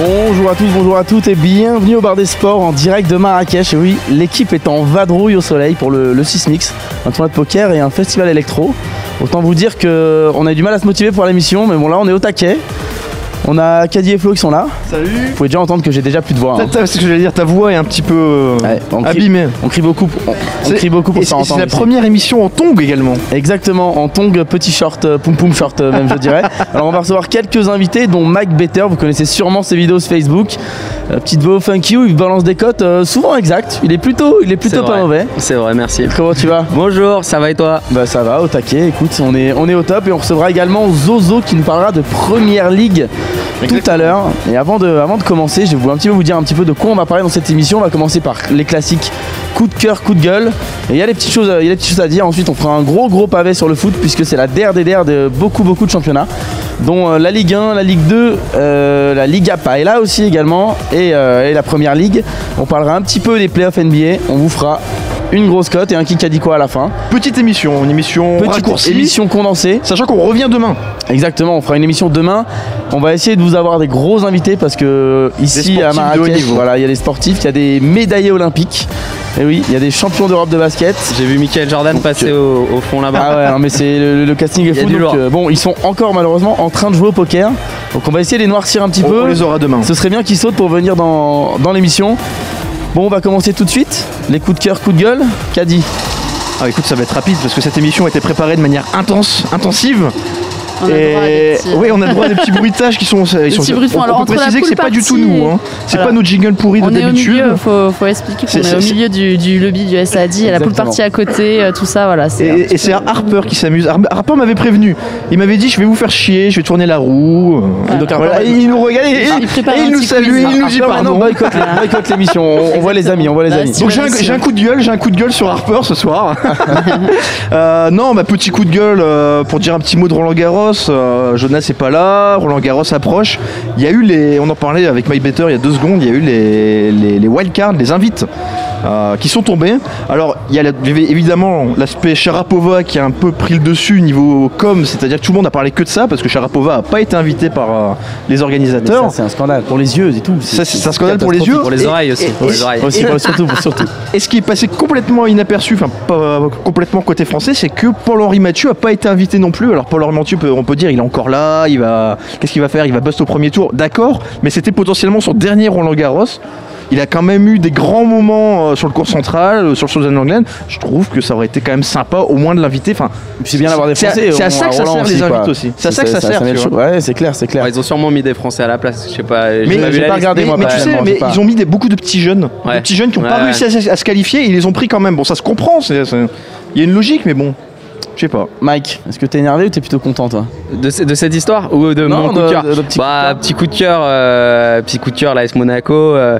Bonjour à tous, bonjour à toutes et bienvenue au bar des sports en direct de Marrakech. Et oui, l'équipe est en vadrouille au soleil pour le, Sismix, un tournoi de poker et un festival électro. Autant vous dire qu'on a eu du mal à se motiver pour l'émission, mais bon là on est au taquet. On a Caddy et Flo qui sont là. Salut Vous pouvez déjà entendre que j'ai déjà plus de voix. hein. C'est ce que j'allais dire, ta voix est un petit peu euh, Ouais, on crie- abîmée. On crie beaucoup, on, crie beaucoup pour et se c'est la ici. première émission en tongue également. Exactement, en tongue, petit short, euh, poum poum short euh, même je dirais. Alors on va recevoir quelques invités dont Mike Better, vous connaissez sûrement ses vidéos sur Facebook. Euh, petite voix funky où il balance des cotes euh, souvent exactes. Il est plutôt, il est plutôt pas vrai. mauvais. C'est vrai, merci. Comment tu vas? Bonjour, ça va et toi? Bah ça va, au taquet, écoute, on est, on est au top et on recevra également Zozo qui nous parlera de Première Ligue tout à l'heure. Et avant de, avant de commencer, je vais vous, un petit peu vous dire un petit peu de quoi on va parler dans cette émission. On va commencer par les classiques coup de cœur, coup de gueule. Et il y a des petites choses, il y a des petites choses à dire. Ensuite, on fera un gros gros pavé sur le foot puisque c'est la der des der de beaucoup beaucoup de championnats, dont euh, la Ligue 1, la Ligue 2, euh, la Ligue APA est là aussi également et, euh, et la Première Ligue. On parlera un petit peu des playoffs NBA. On vous fera une grosse cote et un kick a dit quoi à la fin. Petite émission, une émission Petite raccourcie, émission condensée. sachant qu'on revient demain. Exactement, on fera une émission demain. On va essayer de vous avoir des gros invités parce que ici à Marrakech, voilà, il y a des sportifs, il y a des médaillés olympiques. Et oui, il y a des champions d'Europe de basket. J'ai vu Michael Jordan passer au, au fond là-bas. Ah ouais, non, mais c'est le, le casting est fou. du donc, euh, bon, ils sont encore malheureusement en train de jouer au poker. Donc on va essayer de les noircir un petit On, peu. on les aura demain. Ce serait bien qu'ils sautent pour venir dans, dans l'émission. Bon, on va commencer tout de suite. Les coups de cœur, coups de gueule. Caddy. Ah écoute, ça va être rapide parce que cette émission a été préparée de manière intense, intensive. On a le droit à des petits- oui, on a le droit à des petits bruitages qui sont. Ils sont petits bruitages. on, Alors, on peut préciser que c'est pas du tout nous. Hein. C'est Voilà. pas nos jingles pourris de d'habitude. milieu, faut, faut expliquer qu'on est, c'est- au milieu du, du lobby du SAD, il y a la Exactement. party à côté, euh, tout ça, voilà. c'est un Et, et c'est Harper qui s'amuse. Har- Harper m'avait prévenu. Il m'avait dit je vais vous faire chier, je vais tourner la roue. Euh, donc, voilà, Harper, et il nous regarde et, Il et il nous salue, il nous dit pardon. boycott, l'émission. On, on voit les amis, on voit les Bah, amis. Donc j'ai un, j'ai un coup de gueule, j'ai un coup de gueule sur Harper ce soir. Euh, non, ma petit coup de gueule euh, pour dire un petit mot de Roland Garros. Euh, Jonas n'est pas là, Roland Garros approche. Il y a eu les, on en parlait avec Mike Better il y a deux secondes. Il y a eu les, wildcards, les invites. Euh, qui sont tombés. Alors, il y a la- évidemment l'aspect Sharapova qui a un peu pris le dessus niveau com, c'est-à-dire que tout le monde a parlé que de ça parce que Sharapova n'a pas été invité par euh, les organisateurs. C'est un scandale pour les yeux et tout. Ça, c'est un scandale pour les yeux. Pour les oreilles aussi. et- pour les oreilles. Aussi, pour- surtout, surtout. Et ce qui est passé complètement inaperçu, enfin pas complètement côté français, c'est que Paul-Henri Mathieu a pas été invité non plus. Alors Paul-Henri Mathieu, peut- on peut dire, il est encore là, il va, qu'est-ce qu'il va faire? Il va bust au premier tour, d'accord, mais c'était potentiellement son dernier Roland Garros. Il a quand même eu des grands moments euh, sur le cours central, euh, sur le Southern England. Je trouve que ça aurait été quand même sympa, au moins de l'inviter. Enfin, C'est bien d'avoir des Français. c'est à ça que ça sert, les quoi. invites aussi. C'est à ça que ça sert. Ouais, c'est clair, c'est clair. Ouais, ils ont sûrement mis des Français à la place, je sais pas. mais j'ai pas regardé, mais, moi, mais tu sais, mais ils ont mis des, beaucoup de petits jeunes, Ouais. des petits jeunes qui n'ont pas Ouais, réussi à, à se qualifier. Ils les ont pris quand même. Bon, ça se comprend. Il y a une logique, mais bon, je sais pas. Mike, est-ce que t'es énervé ou t'es plutôt content toi? De, ce- de cette histoire ou de Non, mon coup de- cœur de- de petit Bah, coup de cœur. petit coup de cœur, euh, petit coup de cœur, l'AS Monaco. euh,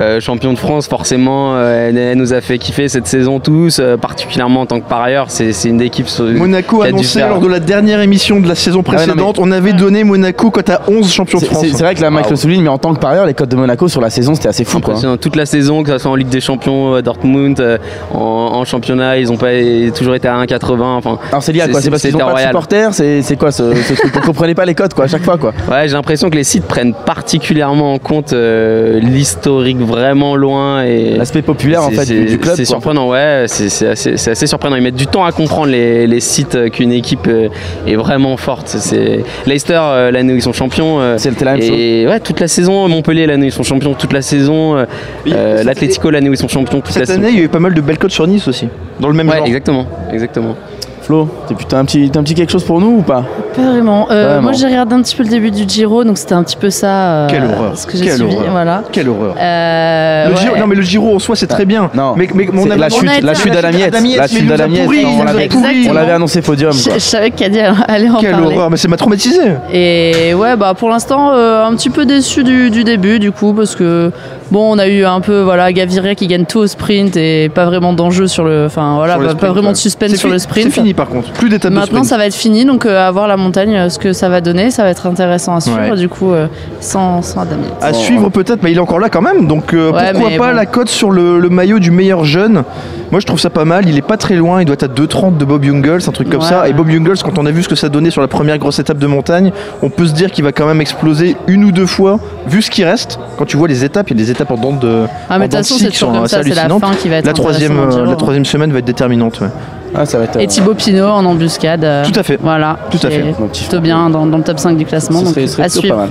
euh, champion de France, forcément, euh, elle, elle nous a fait kiffer cette saison tous, euh, particulièrement en tant que parieur. C'est c'est une équipe. sur- Monaco a annoncé faire- lors de la dernière émission de la saison ouais, non, précédente, on avait donné Monaco quand à 11 champions de C'est France. c'est- vrai que là, Mike Wow. le souligne, mais en tant que parieur, les codes de Monaco sur la saison, c'était assez fou. Quoi. Toute la saison, que ce soit en Ligue des Champions, Dortmund, euh, en, en championnat, ils ont pas toujours été à 1,80. Enfin, Alors c'est lié à quoi? C'est parce qu'ils pas de supporters? C'est c'est quoi ce, ce truc? Vous comprenez pas les codes quoi à chaque fois quoi Ouais, j'ai l'impression que les sites prennent particulièrement en compte euh, l'historique vraiment loin et L'aspect populaire en fait du, club. C'est surprenant, ouais, c'est c'est assez, assez surprenant. Ils mettent du temps à comprendre les, les sites qu'une équipe euh, est vraiment forte. C'est Leicester euh, l'année où ils sont champions. C'était la même chose. et ouais, toute la saison, Montpellier l'année où ils sont champions, toute la saison, euh, Oui, euh, l'Atlético l'année où ils sont champions, toute la Cette saison. année, il y a eu pas mal de belles cotes sur Nice aussi, dans le même Ouais, genre. exactement, exactement. Flo, t'es putain un petit, t'as un petit quelque chose pour nous ou pas? Pas vraiment. Euh, Vraiment. Moi, j'ai regardé un petit peu le début du Giro, donc c'était un petit peu ça. euh, Quelle horreur. Ce que j'ai Quelle suivi. horreur. Voilà. Quelle horreur. Euh, Le ouais. Giro, non mais le Giro en soi c'est très bien. Non. Mais, mais C'est on avait- la chute, la à chute la d'Adamiette, d'Adamiette, la chute il nous a d'Adamiette, pourri, on l'avait- pourri. on l'avait annoncé podium. Je, savais que Caddy allait en Quelle parler. horreur, mais ça m'a traumatisé. Et ouais, bah pour l'instant, euh, un petit peu déçu du, du début, du coup, parce que bon, on a eu un peu, voilà, Gaviria qui gagne tout au sprint et pas vraiment d'enjeu sur le. Enfin, voilà, pas, sprint, pas vraiment de suspense sur le sprint. C'est fini par contre, plus d'étapes de Maintenant, sprint. ça va être fini, donc euh, à voir la montagne, euh, ce que ça va donner, ça va être intéressant à suivre, Ouais. du coup, euh, sans, sans Adamiette. À Bon, suivre peut-être, mais il est encore là quand même. Donc euh, Ouais, pourquoi pas bon. la cote sur le, le maillot du meilleur jeune? Moi je trouve ça pas mal. Il est pas très loin. Il doit être à 2,30 de Bob Jungels, un truc comme ça. Et Bob Jungels, quand on a vu ce que ça donnait sur la première grosse étape de montagne, on peut se dire qu'il va quand même exploser une ou deux fois, vu ce qui reste. Quand tu vois les étapes, il y a des étapes en dents de. Ah, mais en de toute dents de façon, scie c'est qui sont toujours comme assez ça, c'est la fin qui va être La troisième, euh, la troisième semaine va être déterminante. ouais. Ah, ça va être. Et euh, Thibaut Pinot en embuscade. euh, Tout à fait. Voilà. Tout à fait. Plutôt bien dans, dans le top 5 du classement. Ce donc, serait, ce serait à plutôt suivre. pas mal.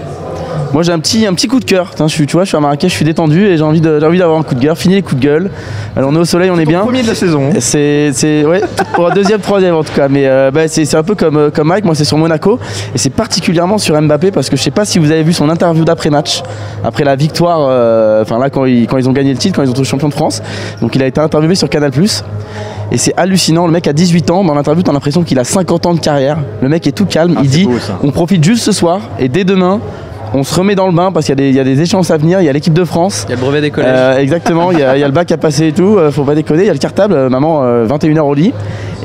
Moi j'ai un petit, un petit coup de cœur. Je suis, tu vois, je suis à Marrakech, je suis détendu et j'ai envie de- j'ai envie d'avoir un coup de cœur. Fini les coups de gueule. Alors on est au soleil, on est bien. Premier de la saison. C'est, c'est, ouais, pour un deuxième, troisième en tout cas. Mais euh, bah, c'est, c'est un peu comme, euh, comme Mike, moi c'est sur Monaco. Et c'est particulièrement sur Mbappé parce que je sais pas si vous avez vu son interview d'après-match, après la victoire, euh, enfin là quand ils, quand ils ont gagné le titre, quand ils ont été champions de France. Donc il a été interviewé sur Canal. Et c'est hallucinant, le mec a 18 ans, dans l'interview t'as l'impression qu'il a 50 ans de carrière. Le mec est tout calme, Ah, il dit beau, on profite juste ce soir et dès demain. On se remet dans le bain parce qu'il y a des, il y a des échéances à venir, il y a l'équipe de France, Il y a le brevet des collèges. euh, exactement, il y, a, il y a le bac à passer et tout, euh, faut pas déconner, il y a le cartable, euh, maman, euh, 21h au lit.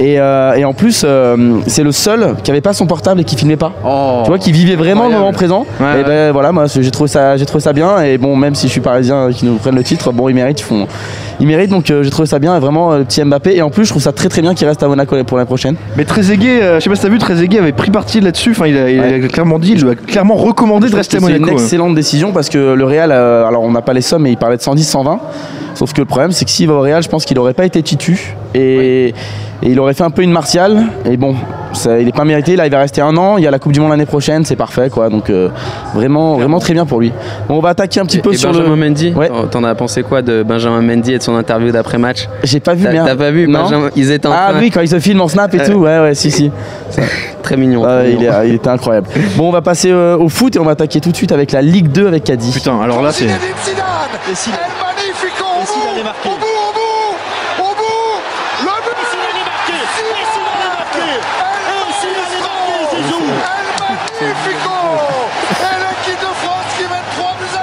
Et, euh, et en plus, euh, c'est le seul qui avait pas son portable et qui filmait pas. Oh. Tu vois, qui vivait vraiment le moment présent. Ouais, et ben voilà, moi j'ai trouvé ça, j'ai trouvé ça bien. Et bon, même si je suis parisien, euh, qui nous prennent le titre, bon, ils méritent, ils font, ils méritent. Donc j'ai trouvé ça bien, et vraiment le petit Mbappé. Et en plus, je trouve ça très très bien qu'il reste à Monaco pour l'année prochaine. Mais Trezeguet, je sais pas si t'as vu, Trezeguet avait pris parti là-dessus. Enfin, il a, il a clairement dit, il lui a clairement recommandé de rester à C'est une Monaco. excellente décision parce que le Real, alors on n'a pas les sommes, mais il parlait de 110, 120. Sauf que le problème, c'est que s'il va au Real, je pense qu'il aurait pas été titu et, et il aurait fait un peu une martiale. Et bon, ça, il n'est pas mérité. Là, il va rester un an. Il y a la Coupe du Monde l'année prochaine, c'est parfait, quoi. Donc euh, vraiment, vraiment très bien pour lui. Bon, on va attaquer un petit Et- peu et sur Benjamin le. Mendy, Ouais. t'en- as pensé quoi de Benjamin Mendy et de son interview d'après-match? J'ai pas vu, T'as mais t'as pas vu? Non. Benjamin Ils étaient en Ah train- oui, quand il se filme en snap et tout. Ouais, ouais, si, si. très mignon. Ouais, très il, mignon. est- il était incroyable. Bon, on va passer euh, au foot et on va attaquer tout de suite avec la Ligue 2 avec Caddy. Putain, alors là, c'est. Zidane El Magnifico au bout, au bout, au bout, au bout Le but El Magnifico Et l'équipe de France qui mène 3 buts à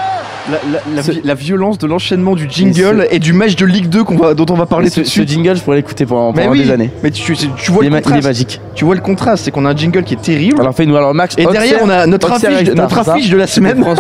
1 La, la- la Ce- la violence de l'enchaînement du jingle et, du match de Ligue 2 qu'on va, dont on va parler ce, tout de ce suite. jingle, je pourrais l'écouter pendant, Mais pendant oui, des années. mais tu, tu- tu vois Il le ma- il est contraste. magique. Tu vois le contraste, c'est qu'on a un jingle qui est terrible. Alors fais-nous alors Max. et derrière, on a notre affiche, notre affiche de la semaine.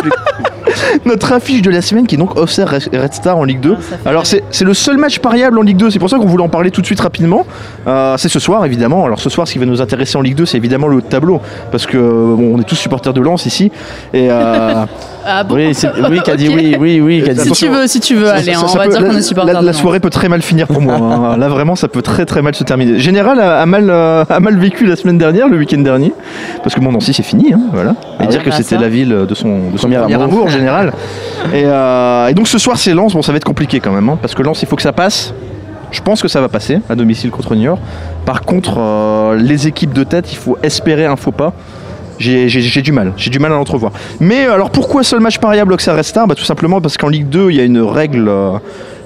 Notre affiche de la semaine qui est donc Auxerre Red Star en Ligue 2. Ah, Alors c'est le seul match pariable en Ligue 2, c'est pour ça qu'on voulait en parler tout de suite rapidement. Euh, c'est ce soir évidemment. Alors ce soir ce qui va nous intéresser en Ligue 2 c'est évidemment le haut de tableau parce que bon, on est tous supporters de Lens ici. Et euh, Ah bon Oui, oui, Caddy, Ok. oui, oui, oui, Caddy. Si tu veux, si tu veux, allez, ça- ça on va peut- dire la- qu'on est supporter. La, la soirée peut très mal finir pour moi. hein. Là vraiment ça peut très très mal se terminer. Général a, a mal, euh, a mal vécu la semaine dernière, le week-end dernier. Parce que mon Nancy c'est fini, hein, voilà. Et Ah dire oui que Ah, c'était la ville de son, de son Premier amour. amour, général. Et, euh, et donc ce soir c'est Lens, bon ça va être compliqué quand même, hein, parce que Lens il faut que ça passe. Je pense que ça va passer à domicile contre Niort. Par contre, euh, les équipes de tête, il faut espérer un faux pas. J'ai du mal, j'ai du mal à l'entrevoir. Mais euh, alors pourquoi seul match pariable Auxerre Star bah, Tout simplement parce qu'en Ligue 2, il y a une règle euh,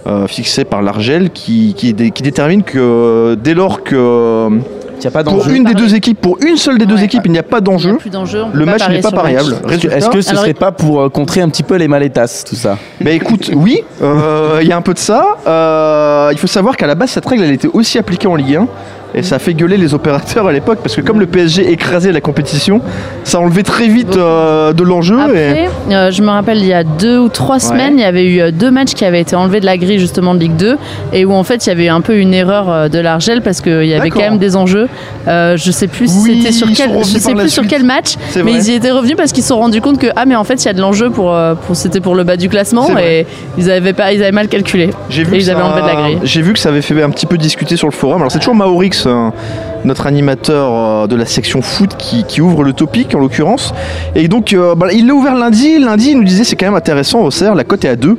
euh, fixée par l'Argel qui, qui, dé- qui détermine que dès lors que Il n'y a pas pour une des Parier. deux équipes, pour une seule des deux Ouais. équipes, il n'y a pas d'enjeu, le match n'est pas pariable. Est-ce que- ce Alors, serait pas pour euh, contrer un petit peu les malétas, tout ça? Bah écoute, oui, euh, il y a un peu de ça. Euh, il faut savoir qu'à la base, cette règle, elle était aussi appliquée en Ligue 1. Et ça a fait gueuler les opérateurs à l'époque parce que comme le PSG écrasait la compétition, ça enlevait très vite euh, de l'enjeu. et- Après, euh, je me rappelle, il y a deux ou trois semaines, il y avait eu euh, deux matchs qui avaient été enlevés de la grille justement de Ligue 2 et où en fait il y avait eu un peu une erreur de l'Argel parce qu'il y avait quand même des enjeux. Euh, je sais plus si Oui, c'était sur ils quel, je sais plus sur quel match, mais ils y étaient revenus parce qu'ils se sont rendus compte que ah mais en fait il y a de l'enjeu pour, pour c'était pour le bas du classement et ils avaient pas ils avaient mal calculé. J'ai Et vu, ils que ça- avaient enlevé de la grille. j'ai vu que ça avait fait un petit peu discuter sur le forum. Alors c'est toujours Maorix, euh, notre animateur euh, de la section foot qui, ouvre le topic en l'occurrence. Et donc euh, bah, il l'a ouvert lundi. Lundi, il nous disait c'est quand même intéressant Auxerre, la cote est à 2.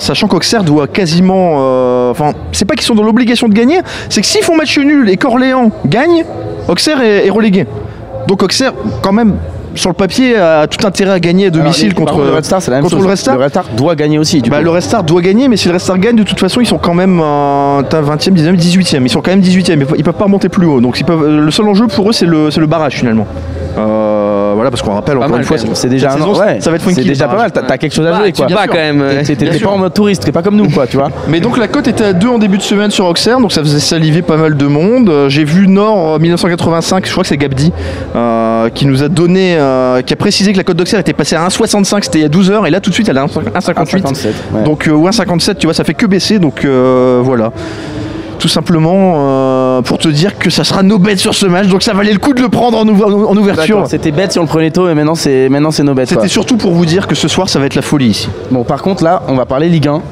sachant qu'Auxerre doit quasiment. Enfin, c'est pas qu'ils sont dans l'obligation de gagner, c'est que s'ils font match nul et qu'Orléans gagne, Auxerre est relégué. Donc Auxerre, quand même, sur le papier, a tout intérêt à gagner à domicile Alors, par contre, le Red Star, c'est la même contre chose. le Red Star. Le Red Star doit gagner aussi. Du Bah, coup. le Red Star doit gagner, mais si le Red Star gagne, de toute façon, ils sont quand même euh, t'as 20e, 19e, 18e. Ils sont quand même 18e. Ils peuvent- Ils peuvent pas remonter plus haut. Donc, ils peuvent, le seul enjeu pour eux, c'est le, c'est le barrage finalement. Euh, voilà, parce qu'on rappelle encore mal, une fois. C'est déjà, un- saison, ouais, ça va être funky. déjà pas mal. T'as quelque chose à Bah, jouer tu quoi. bats quand même. ouais. T'es- T'es pas en mode touriste, t'es pas comme nous quoi, tu vois. Mais donc la cote était à 2 en début de semaine sur Auxerre, donc ça faisait saliver pas mal de monde. Euh, J'ai vu Nord euh, 1985, je crois que c'est Gabdi, euh, qui nous a donné, euh, qui a précisé que la cote d'Auxerre était passée à 1,65, c'était il y a 12 heures, et là tout de suite elle est à 1,58. 57, ouais. Donc euh, ou 1,57, tu vois, ça fait que baisser, donc euh, voilà. Tout simplement euh, pour te dire que ça sera nos bêtes sur ce match, donc ça valait le coup de le prendre en, ouver- en ouverture. C'était bête si on le prenait tôt, et maintenant c'est maintenant c'est nos bêtes. C'était surtout pour vous dire que ce soir ça va être la folie ici. Bon, par contre, là, on va parler Ligue 1.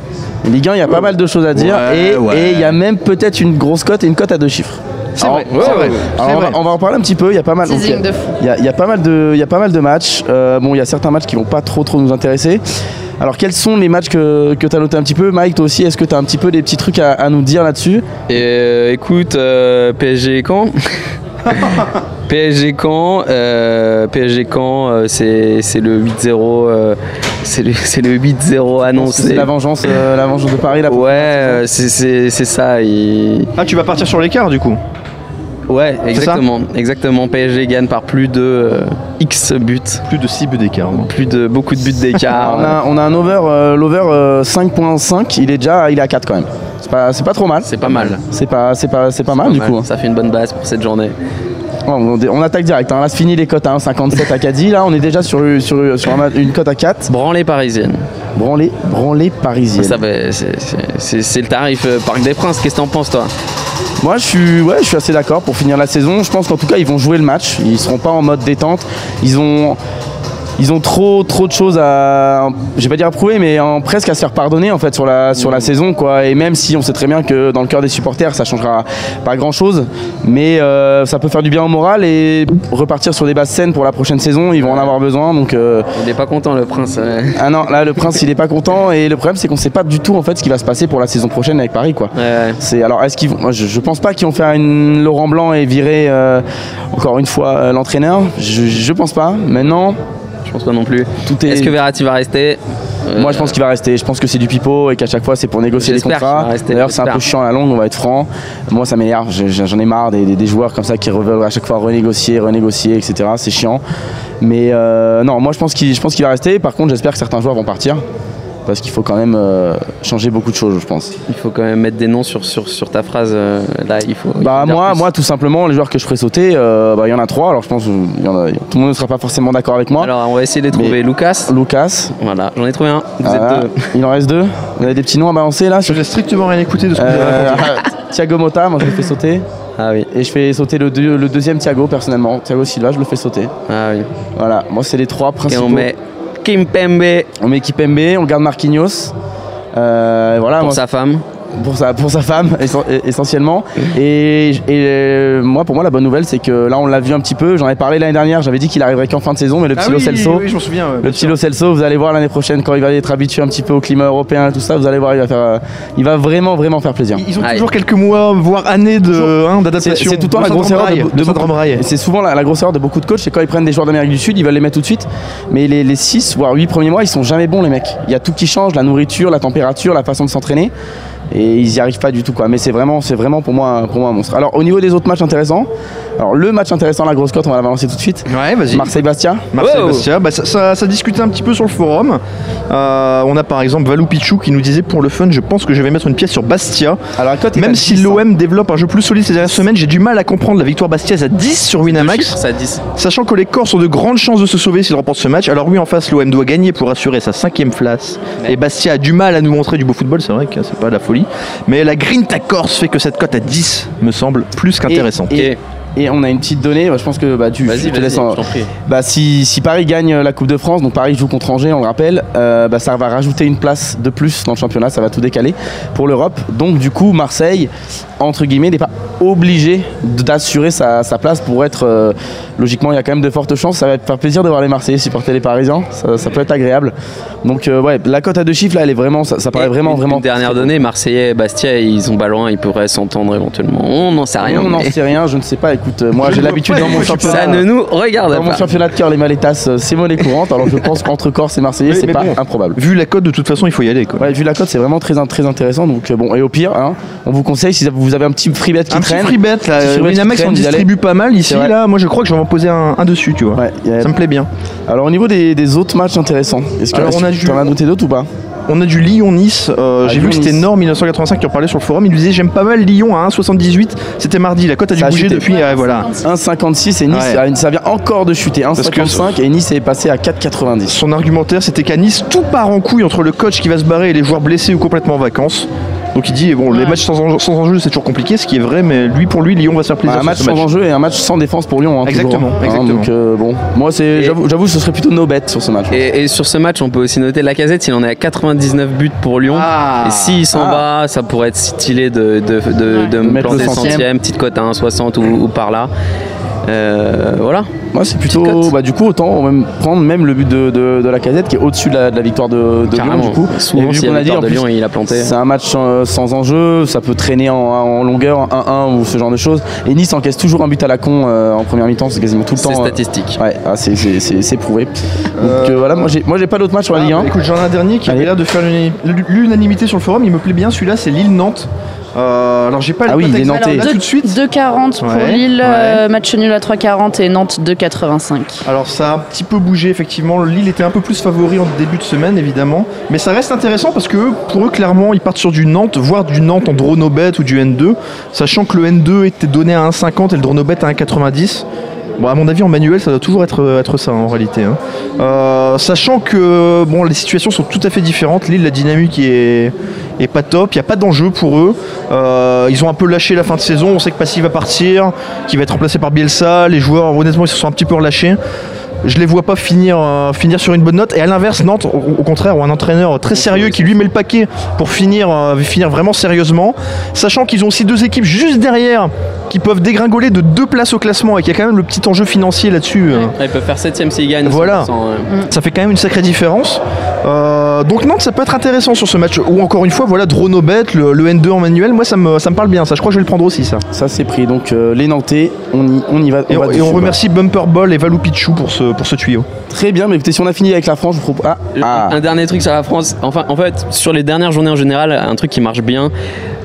Ligue 1, il y a pas mal de choses à dire. Ouais, et ouais. et il y a même peut-être une grosse cote et une cote à deux chiffres. C'est Alors, vrai, c'est vrai, alors, c'est on, va, vrai. on va en parler un petit peu. Il y a pas mal. il y a- y, y pas mal de, il y a pas mal de matchs. Euh, bon, il y a certains matchs qui vont pas trop trop nous intéresser. Alors, quels sont les matchs que, que tu as noté un petit peu? Mike, toi aussi, est-ce que tu as un petit peu des petits trucs à, à nous dire là-dessus? Euh, écoute, euh, PSG Caen. PSG Caen, euh, PSG Caen, euh, c'est c'est le 8-0, euh, c'est le, c'est le 8-0 C'est annoncé. la vengeance, euh, la vengeance de Paris là. Ouais, c'est- c'est c'est ça. Ah, tu vas partir sur l'écart du coup? Ouais, exactement, exactement. PSG gagne par plus de euh, X buts, Plus de 6 buts d'écart. non plus de beaucoup de buts d'écart. On a, on a un over, euh, l'over euh, 5.5. Il est déjà, il est à 4 quand même. C'est pas, c'est pas trop mal. C'est pas mal. C'est pas, c'est pas, c'est pas mal du coup. hein. Ça fait une bonne base pour cette journée. Ouais, on, on attaque direct. hein. Là, c'est fini les cotes à 1,57 à Caddy. Là, on est déjà sur, sur, sur un ma- une cote à 4. Branlée parisienne. Branlé, branlé parisienne. Ça c'est- c'est c'est- c'est le tarif euh, Parc des Princes. Qu'est-ce que t'en penses, toi? Moi, je suis, assez d'accord pour finir la saison. Je pense qu'en tout cas, ils vont jouer le match. Ils seront pas en mode détente. Ils ont. Ils ont trop trop de choses à, je vais pas dire à prouver, mais en, presque à se faire pardonner en fait sur la sur la saison quoi. Et même si on sait très bien que dans le cœur des supporters, ça changera pas grand chose, mais euh, ça peut faire du bien au moral et repartir sur des bases saines pour la prochaine saison. Ils vont en avoir besoin, donc euh, Il est pas content, le Prince. ah non, là le prince il est pas content et le problème c'est qu'on sait pas du tout en fait ce qui va se passer pour la saison prochaine avec Paris quoi. Ouais. C'est alors est-ce qu'ils vont je, je pense pas qu'ils vont faire une Laurent Blanc et virer euh, encore une fois euh, l'entraîneur. Je, je pense pas. Maintenant Je pense pas non plus. est. Est-ce que Verratti va rester Euh, moi je pense qu'il va rester. Je pense que c'est du pipeau et qu'à chaque fois c'est pour négocier les contrats. D'ailleurs c'est un peu chiant à la longue, on va être franc. Moi ça m'énerve. Je- je- J'en ai marre des, des- des joueurs comme ça qui veulent à chaque fois renégocier, renégocier, etc. C'est chiant. Mais euh, non, moi je pense qu'il je pense qu'il va rester. Par contre j'espère que certains joueurs vont partir. Parce qu'il faut quand même euh, changer beaucoup de choses, je pense. Il faut quand même mettre des noms sur, sur, sur ta phrase. euh, là, il faut. il Bah faut moi, plus. moi tout simplement, les joueurs que je ferai sauter, euh, bah, il y en a trois. Alors je pense qu'il y en a- tout le monde ne sera pas forcément d'accord avec moi. Alors, on va essayer de les trouver. Mais- Lucas. Lucas, Voilà, j'en ai trouvé un. Vous voilà. êtes deux. il en reste deux. Vous avez des petits noms à balancer là Je n'ai strictement rien écouté de ce que vous avez raconté. Thiago Motta, moi je le fais sauter. Ah oui, Et je fais sauter le, deux- le deuxième Thiago personnellement. Thiago Silva, je le fais sauter. ah oui. Voilà, moi c'est les trois Et principaux. on met Kimpembe on met Kipembe, on garde Marquinhos. Euh, voilà, pour moi, sa femme. Pour sa, pour sa femme essen- essentiellement. Et, et, euh, moi, pour moi, la bonne nouvelle, c'est que là, on l'a vu un petit peu. J'en ai parlé l'année dernière. J'avais dit qu'il arriverait qu'en fin de saison, mais le Ah petit oui, Celso, oui, je m'en souviens. ouais, le petit. Lo Celso, vous allez voir l'année prochaine quand il va être habitué un petit peu au climat européen et tout ça. Vous allez voir, il va faire, euh, il va vraiment, vraiment faire plaisir. Ils ont toujours quelques mois, voire années de, hein, d'adaptation. c'est tout le temps la grosse erreur de, de et C'est souvent la, la grosse erreur de beaucoup de coachs, c'est quand ils prennent des joueurs d'Amérique du Sud, ils veulent les mettre tout de suite. Mais les, les 6 voire 8 premiers mois, ils sont jamais bons les mecs. Il y a tout qui change, la nourriture, la température, la façon de s'entraîner. Et ils y arrivent pas du tout quoi. Mais c'est vraiment, c'est vraiment pour moi, pour moi un monstre. Alors au niveau des autres matchs intéressants, alors le match intéressant, la grosse cote, on va la balancer tout de suite. Ouais, vas-y. Marseille-Bastia. Marseille Wow. Bastia, bah, ça, ça- ça discutait un petit peu sur le forum. Euh, on a par exemple Valou Pichou qui nous disait pour le fun, je pense que je vais mettre une pièce sur Bastia. Alors la cote Même si 10, hein. l'OM développe un jeu plus solide ces dernières semaines, j'ai du mal à comprendre la victoire bastiaise à 10 sur Winamax. Ça 10. Sachant que les Corses ont de grandes chances de se sauver s'ils remportent ce match. Alors oui, en face, l'OM doit gagner pour assurer sa cinquième place. Et Bastia a du mal à nous montrer du beau football, c'est vrai que c'est pas de la folie. Mais la Grinta Corse fait que cette cote à 10 me semble plus qu'intéressante. Et. Et on a une petite donnée, bah, je pense que bah, tu Vas-y, je te laisse en- bah, si, si Paris gagne la Coupe de France, donc Paris joue contre Angers, on le rappelle, euh, bah, ça va rajouter une place de plus dans le championnat, ça va tout décaler pour l'Europe. Donc du coup, Marseille, entre guillemets, n'est pas obligé d'assurer sa, sa place pour être... euh, logiquement, il y a quand même de fortes chances. Ça va te faire plaisir de voir les Marseillais supporter les Parisiens, ça, ça peut être agréable. Donc euh, ouais, la cote à deux chiffres, là, elle est vraiment... Ça, ça paraît Et vraiment, une, vraiment... une dernière donnée, Marseillais et Bastia, ils ont pas loin, ils pourraient s'entendre éventuellement. On n'en sait rien. on n'en mais sait rien, je ne sais pas. Écoute, euh, moi j'ai l'habitude dans mon championnat... Ça ne nous regarde Dans mon championnat de cœur, les Maletas, euh, c'est monnaie courante. Alors je pense qu'entre Corse et Marseillais, c'est pas bon. improbable. Vu la cote, de toute façon, il faut y aller. Quoi. Ouais, vu la cote, c'est vraiment très, très intéressant. Donc bon, et au pire, hein, on vous conseille si vous avez un petit free bet qui Un traîne. là, Petit free bet Winamax qui distribue pas mal ici là. Moi je crois que je vais en poser un, un dessus, tu vois. Ouais, y a- Ça me plaît bien. Alors au niveau des, des autres matchs intéressants, est-ce que on a tu en as noté d'autres ou pas? On a du Lyon-Nice. euh, Ah, J'ai vu que c'était. Nord 1985 qui en parlait sur le forum. Il disait j'aime pas mal Lyon à 1,78. C'était mardi. La cote a dû a bouger depuis. ouais, voilà. 1,56 et Nice, Ouais. ah, ça vient encore de chuter. que 1,55 et Nice est passé à 4,90. Son argumentaire c'était qu'à Nice tout part en couille entre le coach qui va se barrer et les joueurs blessés ou complètement en vacances. Donc il dit bon les matchs sans enjeu, sans enjeu, c'est toujours compliqué, ce qui est vrai, mais lui pour lui Lyon va se faire plaisir. un sur match ce sans enjeu et un match sans défense pour Lyon. hein, toujours, Exactement, hein. exactement. donc euh, bon, moi c'est, j'avoue, j'avoue, ce serait plutôt no bet sur ce match. Et, et sur ce match, on peut aussi noter la casette, il en est à 99 buts pour Lyon. Ah. et s'il s'en Ah. va, ça pourrait être stylé de, de, de, de Mettre le centième. centième, petite cote à 1,60 ou, ou par là. Euh, voilà. Moi, c'est plutôt. Bah, du coup, autant même prendre même le but de, de, de la casette qui est au-dessus de la, de la victoire de, de Lyon. Du coup, Souvent, y a a dit, en de plus, Lyon, il a planté. C'est un match sans, sans enjeu, ça peut traîner en, en longueur, 1-1 ou ce genre de choses. Et Nice encaisse toujours un but à la con euh, en première mi-temps, c'est quasiment tout le C'est temps. euh, statistique. Ouais, ah, c'est- c'est c'est- c'est prouvé. Donc euh, voilà, moi j'ai moi, j'ai pas d'autres matchs sur la Ah, Ligue 1. bah, écoute, j'en ai un dernier qui Allez. avait l'air de faire l'unanimité sur le forum. Il me plaît bien celui-là, c'est Lille-Nantes. Euh, alors j'ai pas Ah les oui, il est nantais. Alors, tout de suite. 2,40 pour Ouais, Lille, ouais. euh, match nul à 3,40 et Nantes 2,85. Alors ça a un petit peu bougé effectivement. Lille était un peu plus favori en début de semaine évidemment, mais ça reste intéressant parce que pour eux clairement ils partent sur du Nantes, voire du Nantes en dronobet ou du N2, sachant que le N2 était donné à 1,50 et le dronobet à 1,90. Bon, mon avis, en manuel, ça doit toujours être, être ça en réalité. hein. Euh, sachant que les situations sont tout à fait différentes. Lille, la dynamique est, pas top. Il n'y a pas d'enjeu pour eux. Euh, ils ont un peu lâché la fin de saison. On sait que Passy va partir, qui va être remplacé par Bielsa. Les joueurs, honnêtement, ils se sont un petit peu relâchés. Je les vois pas finir, euh, sur une bonne note. Et à l'inverse, Nantes, au, contraire, ont un entraîneur très sérieux qui lui met le paquet pour finir, euh, finir vraiment sérieusement. Sachant qu'ils ont aussi deux équipes juste derrière qui peuvent dégringoler de deux places au classement et qu'il y a quand même le petit enjeu financier là-dessus. euh. Ouais, ils peuvent faire 7ème s'ils gagnent. Voilà. 100%, ouais. Ça fait quand même une sacrée différence. Euh, donc Nantes, ça peut être intéressant sur ce match. Ou encore une fois, voilà, Dronobet, le, le N2 en manuel, moi ça me, ça me parle bien. Ça, je crois que je vais le prendre aussi, ça. Ça c'est pris. Donc euh, les Nantais, on y, on y va. Et, va on- et remercie Bumper Ball et Valou Pichou pour ce, pour ce tuyau. Très bien, mais écoutez, si on a fini avec la France, je vous propose. Ah, ah. Un dernier truc sur la France. Enfin, en fait, sur les dernières journées en général, un truc qui marche bien,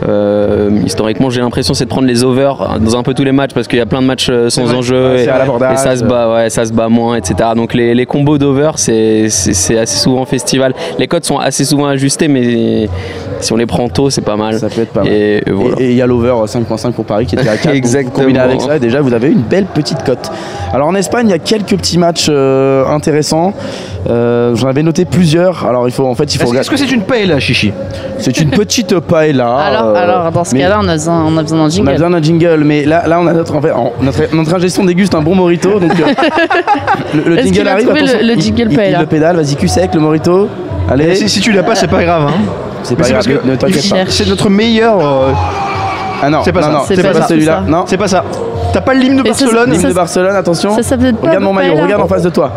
euh, historiquement, j'ai l'impression, c'est de prendre les overs dans un peu tous les matchs parce qu'il y a plein de matchs euh, sans enjeu et, ça se bat, ouais, ça se bat moins, etc. Donc les, les combos d'over, c'est assez souvent festival. Les codes sont assez souvent ajustés, mais si on les prend tôt, c'est pas mal. Ça peut être pas mal. Et, voilà. Il y a l'over 5.5 pour Paris qui était à 4. Exactement. Vous combinez avec ça, et déjà vous avez une belle petite cote. Alors en Espagne, il y a quelques petits matchs euh, intéressants. Euh, J'en avais noté plusieurs. Alors il faut en fait, il faut Est-ce regarder. est-ce que c'est une paille là, Chichi? C'est une petite paella. alors, euh, alors, dans ce cas-là, on a besoin, on a besoin d'un On a jingle. besoin d'un jingle, mais là, là on a notre, en fait, notre, son déguste un bon morito. Donc, euh, le, jingle arrive. trouvé le- le il- jingle il, il paella le pédale, vas-y, cul sec, le morito. Allez, si, si tu l'as pas, c'est pas grave. Hein. C'est pas grave, ne t'inquiète pas. C'est notre meilleur. euh, Ah non, C'est pas non, ça. non, C'est c'est pas pas ça. celui-là. Non, C'est pas ça. T'as pas l'hymne de Et ça, Barcelone l'hymne ça, de Barcelone, attention. Ça pas Regarde mon maillot, paella regarde en face de toi.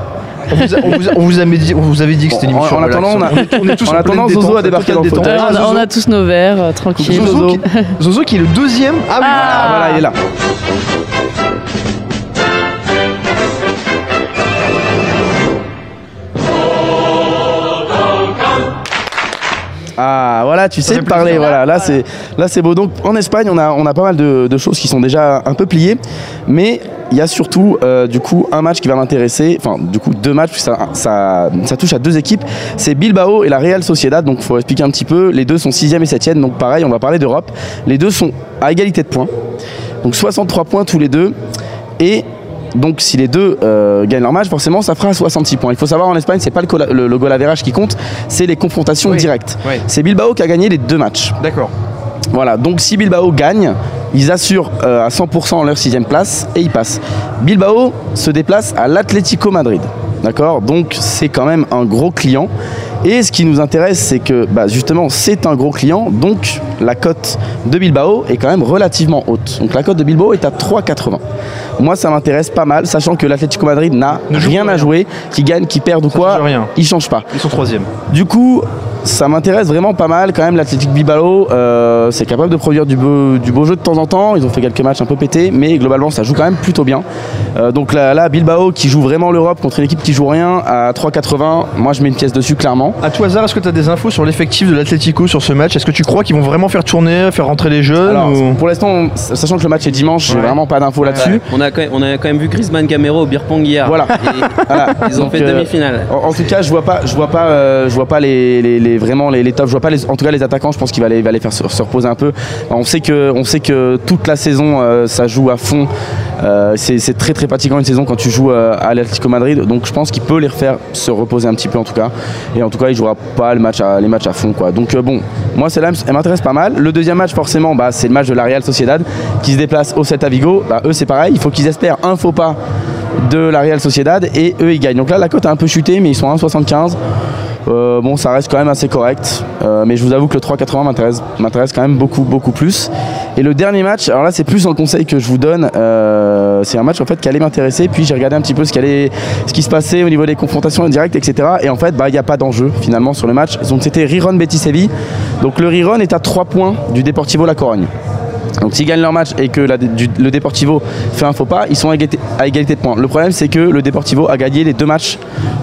on vous, a, on vous a- on vous avait dit, on vous avait dit que c'était une en- émission. en attendant, on a- est- on est tous en pleine attendant, Zozo détente, a débarqué dans le détente. fauteuil. Ouais, on, a, Zozo- on a tous nos verres, euh, tranquille. Zozo. Zozo, qui, Zozo qui est le deuxième. Ah oui. Ah, voilà, il est là. Ah voilà, tu sais parler, plaisir. voilà, là c'est là c'est beau. Donc en Espagne, on a on a pas mal de, de choses qui sont déjà un peu pliées, mais il y a surtout euh, du coup un match qui va m'intéresser, enfin du coup deux matchs, ça, ça, ça touche à deux équipes, c'est Bilbao et la Real Sociedad. Donc faut expliquer un petit peu, les deux sont 6 et 7 donc pareil, on va parler d'Europe. Les deux sont à égalité de points, donc 63 points tous les deux, et donc si les deux euh, gagnent leur match, forcément ça fera 66 points. Il faut savoir en Espagne, c'est pas le, le, le goal average qui compte, c'est les confrontations Oui. directes. Oui. C'est Bilbao qui a gagné les deux matchs. D'accord. Voilà, donc si Bilbao gagne, Ils assurent euh, à 100% leur sixième place et ils passent. Bilbao se déplace à l'Atlético Madrid. D'accord? Donc c'est quand même un gros client. Et ce qui nous intéresse, c'est que bah, justement, c'est un gros client, donc la cote de Bilbao est quand même relativement haute. Donc la cote de Bilbao est à 3,80. Moi, ça m'intéresse pas mal, sachant que l'Atlético Madrid n'a rien à jouer, qui gagne, qui perd ou quoi, rien. il change pas. Ils sont troisième. Du coup, ça m'intéresse vraiment pas mal quand même. L'Athletic Bilbao, euh, c'est capable de produire du beau, du beau jeu de temps en temps. Ils ont fait quelques matchs un peu pétés, mais globalement, ça joue quand même plutôt bien. Euh, donc là, là, Bilbao qui joue vraiment l'Europe contre une équipe qui joue rien à 3,80. Moi, je mets une pièce dessus clairement. À tout hasard, est-ce que tu as des infos sur l'effectif de l'Atlético sur ce match? Est-ce que tu crois qu'ils vont vraiment faire tourner, faire rentrer les jeunes Alors, ou- pour l'instant, on- sachant que le match est dimanche, j'ai Ouais. vraiment pas d'infos là-dessus. On a, quand même, on a quand même vu Griezmann Gamero au beer pong hier. Voilà. Et Voilà. ils ont Donc, fait euh, demi-finale. En, en tout cas, je vois pas, je vois pas, euh, je vois pas les, les- les- vraiment les, les tops. Je vois pas les, en tout cas les attaquants. Je pense qu'il va les, va faire se, se reposer un peu. On sait que, on sait que toute la saison, euh, ça joue à fond. Euh, c'est très très fatigant une saison quand tu joues euh, à l'Atlético Madrid. Donc je pense qu'il peut les refaire se reposer un petit peu en tout cas. Et en tout cas, il jouera pas le match à, les matchs à fond quoi. Donc bon, moi celle-là, elle m'intéresse pas mal. Le deuxième match forcément, bah, c'est le match de la Real Sociedad qui se déplace au Celta Vigo. Bah, eux c'est pareil. Il faut qu'ils espèrent un faux pas de la Real Sociedad et eux ils gagnent. Donc là la cote a un peu chuté mais ils sont à 1,75. Euh, bon ça reste quand même assez correct. Euh, mais je vous avoue que le 3,80 m'intéresse, m'intéresse quand même beaucoup beaucoup plus. Et le dernier match, alors là c'est plus un conseil que je vous donne. euh, c'est un match en fait qui allait m'intéresser. Puis j'ai regardé un petit peu ce qui, allait, ce qui se passait au niveau des confrontations indirectes, etc. Et en fait bah, il n'y a pas d'enjeu finalement sur le match. Donc c'était Riron Betis. Donc le Riron est à 3 points du Deportivo La Corogne. Donc s'ils gagnent leur match et que la- du- le Deportivo fait un faux pas, ils sont à égalité, à égalité de points. Le problème c'est que le Deportivo a gagné les deux matchs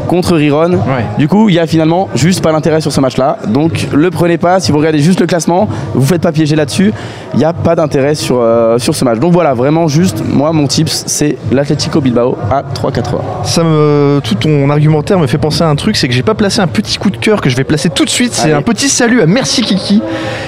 contre Riron. Du coup, il y a finalement juste pas l'intérêt sur ce match-là. Donc le prenez pas. Si vous regardez juste le classement, vous faites pas piéger là-dessus. Il n'y a pas d'intérêt sur, euh, sur ce match. Donc voilà, vraiment juste, moi mon tips c'est l'Atlético Bilbao à 3,80. Ça me, tout ton argumentaire me fait penser à un truc, c'est que j'ai pas placé un petit coup de cœur que je vais placer tout de suite. C'est un petit salut à Merci Kiki,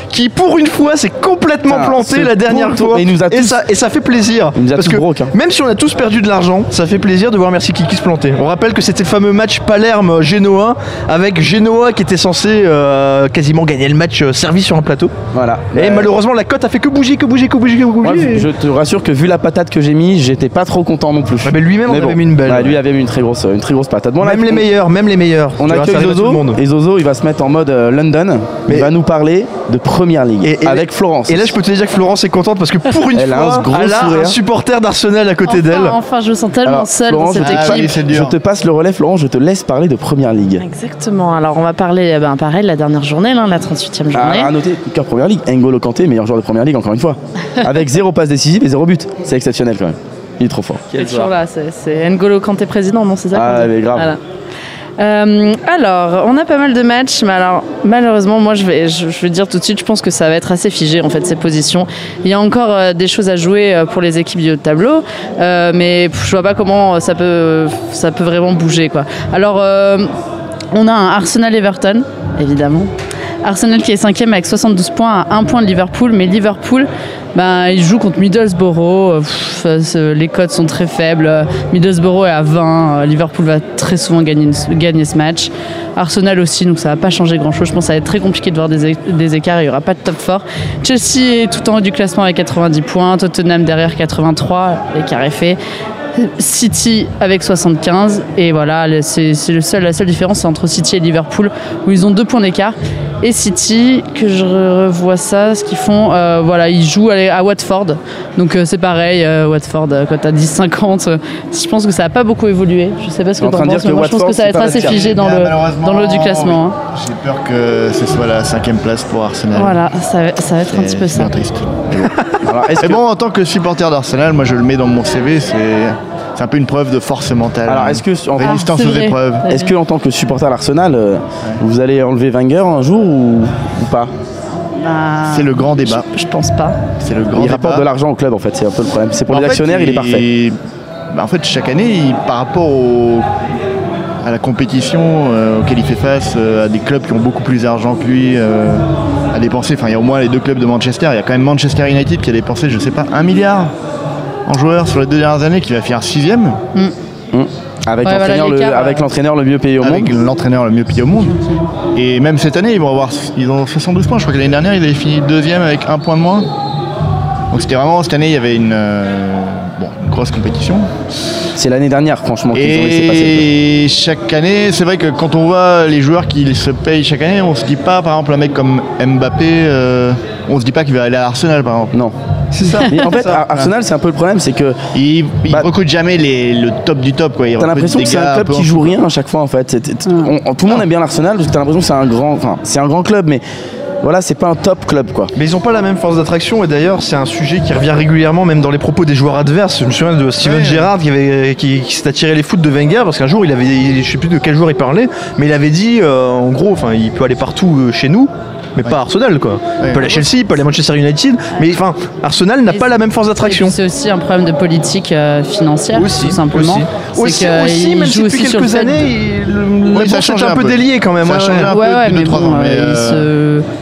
qui pour une fois s'est complètement Putain, planté dernière fois. Et nous a ça, et ça fait plaisir. Il nous a parce que broke, hein. même si on a tous perdu de l'argent, ça fait plaisir de voir Merci Kiki se planter. On rappelle que c'était le fameux match Palerme-Genoa avec Genoa qui était censé euh, quasiment gagner le match euh, servi sur un plateau. Voilà. Et Euh, malheureusement, la cote a fait que bouger, que bouger, que bouger, que bouger. je te rassure que vu la patate que j'ai mis, j'étais pas trop content non plus. Ouais, mais lui-même Mais avait mis une belle. Ouais, lui avait mis une très grosse, une très grosse patate. Bon, là, même les on- meilleurs, même les meilleurs. On tout Zozo et Zozo il va se mettre en mode London. Mais- il va nous parler de Première Ligue et- avec Florence. Et là, je peux te dire que Florence est contente parce que pour une Elle a fois, un gros elle a un supporter d'Arsenal à côté d'elle. Enfin, je me sens tellement Alors, seule dans cette je Ah équipe. c'est je te passe le relais Florence, je te laisse parler de Première Ligue. Exactement. Alors, on va parler, eh ben, pareil, de la dernière journée, là, la 38e journée. À, à noter, cœur Première Ligue, N'Golo Kanté, meilleur joueur de Première Ligue encore une fois. avec zéro passe décisive et zéro but. C'est exceptionnel quand même. Il est trop fort. C'est toujours là, c'est- N'Golo Kanté président, non C'est ça Ah, mais grave. Voilà. Euh, alors, on a pas mal de matchs, mais alors malheureusement, moi je vais, dire tout de suite, je pense que ça va être assez figé en fait ces positions. Il y a encore euh, des choses à jouer euh, pour les équipes du haut de tableau, mais je vois pas comment ça peut, ça peut vraiment bouger quoi. Alors, on a un Arsenal Everton, évidemment. Arsenal qui est cinquième avec 72 points à 1 point de Liverpool, mais Liverpool, ben, il joue contre Middlesbrough. euh, les cotes sont très faibles. Middlesbrough est à 20. euh, Liverpool va très souvent gagner, ce match. Arsenal aussi, donc ça va pas changer grand chose. Je pense que ça va être très compliqué de voir des, des écarts. Il n'y aura pas de top fort. Chelsea est tout en haut du classement avec 90 points. Tottenham derrière 83. L'écart est fait. City avec 75 et voilà c'est c'est le seul la seule différence c'est entre City et Liverpool où ils ont deux points d'écart et City que je revois ça ce qu'ils font euh, voilà ils jouent à, Watford donc euh, c'est pareil euh, Watford quand t'as 10-50 euh, je pense que ça a pas beaucoup évolué je sais pas ce que t'en penses mais moi je pense que ça va être assez figé dans Bien, le malheureusement, dans le haut du classement hein. J'ai peur que ce soit la cinquième place pour Arsenal. voilà ça, va- ça va être un petit peu ça triste. Mais que, bon, en tant que supporter d'Arsenal, moi je le mets dans mon CV, c'est c'est un peu une preuve de force mentale. alors, est-ce que, en- Résistance Ah, aux épreuves. Est-ce que en tant que supporter d'Arsenal, euh, vous allez enlever Wenger un jour ou, ou pas? Bah, C'est le grand débat. je, je pense pas C'est le grand Il débat. rapporte de l'argent au club en fait, c'est un peu le problème. C'est pour En les fait, actionnaires, il est parfait. bah, en fait, chaque année, il- par rapport au- à la compétition euh, auquel il fait face, euh, à des clubs qui ont beaucoup plus d'argent que lui euh, à dépenser, enfin il y a au moins les deux clubs de Manchester, il y a quand même Manchester United qui a dépensé, je sais pas, un milliard en joueurs sur les deux dernières années, qui va finir sixième, Avec Ouais, voilà, l'entraîneur le, l'écart, avec l'entraîneur le mieux payé au avec monde. l'entraîneur le mieux payé au monde. Et même cette année, ils vont avoir ils ont 72 points, je crois que l'année dernière, ils avaient fini deuxième avec un point de moins. Donc c'était vraiment cette année, il y avait une, euh, bon, une grosse compétition. C'est l'année dernière, franchement, qu'ils ont laissé passer. Et chaque année, c'est vrai que quand on voit les joueurs qui se payent chaque année, on se dit pas, par exemple, un mec comme Mbappé, euh, on se dit pas qu'il va aller à Arsenal, par exemple. Non. C'est ça. Mais en fait, Ar- Arsenal, c'est un peu le problème, c'est que Il, il Bah- recrute jamais les, le top du top, quoi. T'as l'impression que c'est un club peu qui joue rien à chaque fois en fait. On- tout le monde aime bien l'Arsenal parce que t'as l'impression que c'est un grand, c'est un grand club, mais voilà, c'est pas un top club quoi. Mais ils n'ont pas la même force d'attraction et d'ailleurs c'est un sujet qui revient régulièrement même dans les propos des joueurs adverses. Je me souviens de Steven Ouais. Gerrard qui, avait- qui, qui s'est attiré les foot de Wenger parce qu'un jour il avait, je sais plus de quel joueur il parlait, mais il avait dit euh, en gros, enfin il peut aller partout euh, chez nous. Mais pas Arsenal quoi. Il peut aller à Chelsea, il peut aller à Manchester United, mais enfin Arsenal n'a pas la même force d'attraction. C'est aussi un problème de politique euh, financière, Aussi, tout simplement. aussi. C'est Aussi, aussi, il même joue si depuis quelques années, il- le, la changé un peu délié quand même. Ça a ouais, changé ouais. un peu Ouais, ouais, depuis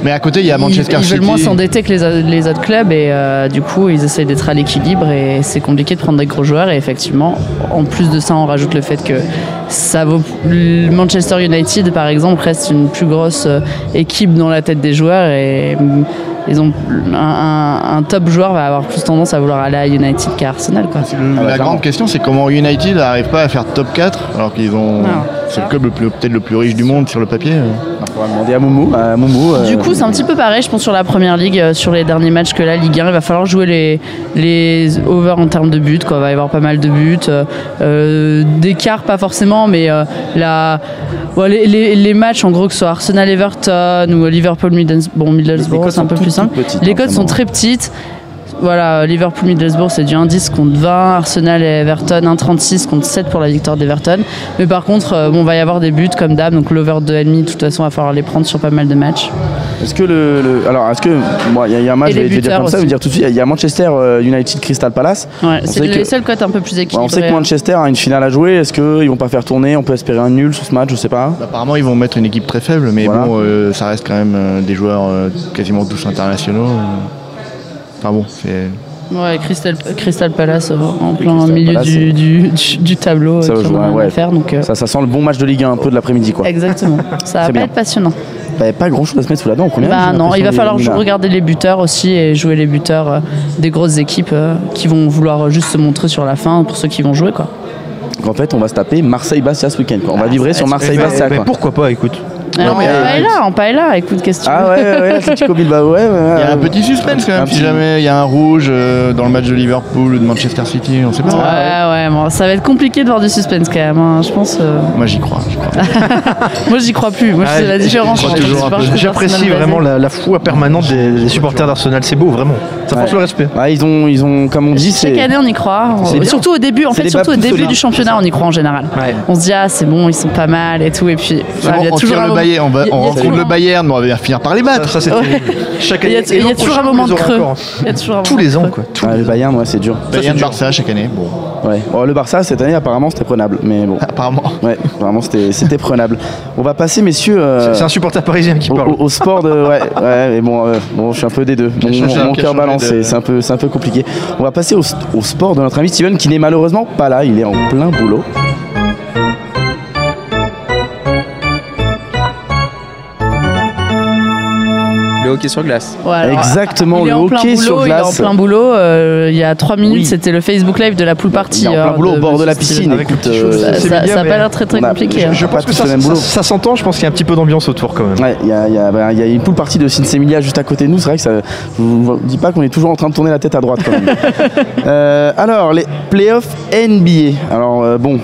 mais ans, à côté, il y a Manchester ils, ils City. veulent moins s'endetter que les, autres clubs et euh, du coup ils essayent d'être à l'équilibre et c'est compliqué de prendre des gros joueurs et effectivement en plus de ça on rajoute le fait que ça vaut le Manchester United par exemple reste une plus grosse euh, équipe dans la tête des joueurs et ils ont un, un- un top joueur va avoir plus tendance à vouloir aller à United qu'à Arsenal quoi. Le- Ah la grande question, c'est comment United n'arrive pas à faire top 4 alors qu'ils ont. Ah. C'est le club le plus- peut-être le plus riche du monde sur le papier. On va demander à Moumou. À Moumou euh, Du coup, c'est un petit peu pareil, je pense, sur la première ligue, euh, sur les derniers matchs que la Ligue 1. Il va falloir jouer les, les overs en termes de buts. Quoi. Il va y avoir pas mal de buts. euh, euh, D'écart, pas forcément, mais euh, la, bon, les, les- les matchs, en gros, que ce soit Arsenal-Everton ou Liverpool-Middlesbrough, bon, Middlesbrough, c'est un peu plus simple. toutes petites, Les hein, cotes sont très petites. Voilà, Liverpool-Middlesbrough, c'est du 1,10 contre 20. Arsenal et Everton, 1,36 contre 7 pour la victoire d'Everton. Mais par contre, euh, bon, il va y avoir des buts comme d'hab. Donc l'over 2,5, de toute façon, il va falloir les prendre sur pas mal de matchs. Est-ce que le, le- alors est-ce que moi il y, y a un match je vais, les je vais dire comme ça, je vais dire tout de suite. Il y a Manchester euh, United Crystal Palace. Ouais, c'est les seules cotes un peu plus équilibrées. on sait que Manchester a une finale à jouer. Est-ce qu'ils vont pas faire tourner On peut espérer un nul sur ce match, je sais pas. Apparemment, ils vont mettre une équipe très faible, mais Voilà. bon, euh, ça reste quand même euh, des joueurs euh, quasiment tous internationaux. Enfin bon, c'est. Ouais, Crystal, Crystal Palace euh, en plein Crystal milieu Palace, du, du, du- du tableau. Ça euh, ouais. faire, donc, euh, Ça, ça sent le bon match de Ligue 1 un peu de l'après-midi quoi. Exactement. Ça va pas bien. être passionnant. Bah, pas grand chose à se mettre sous la dent. Combien Bah non, il va falloir les- regarder les buteurs aussi et jouer les buteurs euh, des grosses équipes euh, qui vont vouloir juste se montrer sur la fin pour ceux qui vont jouer quoi. Donc, en fait, on va se taper Marseille-Bastia ce week-end. quoi. On va Ah, vibrer ça sur Marseille-Bastia. Quoi. pourquoi pas, écoute. Alors, mais, en euh, paella, en paella, écoute, qu'est-ce que tu Ah ouais, ouais, ouais, Atletico Bilbao, ouais. Il y a un petit suspense quand même, si jamais il y a un rouge euh, dans le match de Liverpool ou de Manchester City, on sait pas. Ouais, ouais, bon, ça va être compliqué de voir du suspense quand même, hein, je pense. euh. Moi j'y crois, j'y crois. Moi j'y crois plus, moi Ah, c'est la différence. J'apprécie vraiment la, la foi permanente des, des supporters d'Arsenal. C'est beau, vraiment. Ça force Ouais. le respect. Ouais, ils ont, ils ont, comme on dit, Chaque c'est. année on y croit. Surtout au début, en fait, surtout au début du championnat, on y croit en général. Ouais. On se dit ah c'est bon, ils sont pas mal et tout, et puis il y a toujours un Bayern, on, va, on rencontre le Bayern, mais on va finir par les battre. Ça, ça, Ouais. Chaque Il y a, année. il y a toujours un moment de creux. Tous moment les ans, quoi. Tous Ouais, les le. Bayern, ouais, c'est dur. Bayern Barça chaque année. Bon, Ouais. Bon, le Barça, cette année, apparemment, c'était prenable. Mais bon, apparemment. ouais, vraiment, c'était c'était prenable. On va passer, messieurs. euh, C'est un supporter parisien qui au, parle. au- au sport de ouais ouais mais bon, euh, bon je suis un peu des deux mon, mon a cœur de- c'est c'est un peu c'est un peu compliqué on va passer au, au sport de notre ami Steven qui n'est malheureusement pas là il est en plein boulot hockey sur glace. Ouais, exactement il est le en plein hockey boulot, sur Il est en glace plein boulot. euh, il y a 3 minutes, Oui. c'était le Facebook Live de la pool party. il est en plein euh, boulot au bord de la piscine écoute euh, Ça, C'est ça- bien, ça a mais pas l'air très très a- compliqué. je- hein. Je Pas pense que ça, le même ça- boulot. ça s'entend. Je pense qu'il y a un petit peu d'ambiance autour quand même. Ouais, il y a, il y a- bah, il y a une pool partie de Sinsemilia juste à côté de nous. C'est vrai que ça. Je vous dis pas qu'on est toujours en train de tourner la tête à droite quand même. Euh, alors, les playoffs NBA. Alors, euh, bon.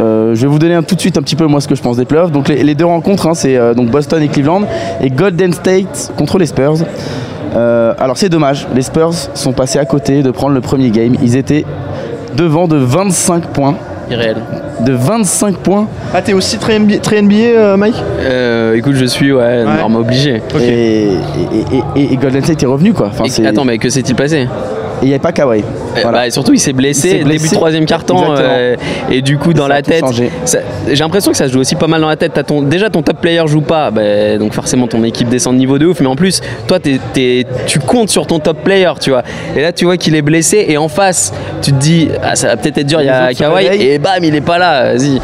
Euh, je vais vous donner un- tout de suite un petit peu moi ce que je pense des playoffs. Donc les, les deux rencontres, hein, c'est euh, donc Boston et Cleveland et Golden State contre les Spurs. Euh, alors c'est dommage, les Spurs sont passés à côté de prendre le premier game. Ils étaient devant de 25 points. Irréel. De 25 points. Ah, t'es aussi très NBA, très NBA, euh, Mike? Euh, écoute, je suis, ouais, norme obligé. Et, et- et- et- et Golden State est revenu quoi. Enfin, Et- c'est- attends, mais que s'est-il passé? Il n'y avait pas Kawhi. Voilà. bah, Surtout, il s'est blessé, blessé. début de troisième carton. Euh, et du coup, dans Ça la tête, j'ai l'impression que ça se joue aussi pas mal dans la tête. T'as ton, déjà, ton top player joue pas, bah, donc forcément, ton équipe descend de niveau de ouf. Mais en plus, toi, t'es- tu comptes sur ton top player, tu vois. Et là, tu vois qu'il est blessé. Et en face, tu te dis, ah, ça va peut-être être dur, il y a Kawhi. Et et bam, il est pas là. Vas-y.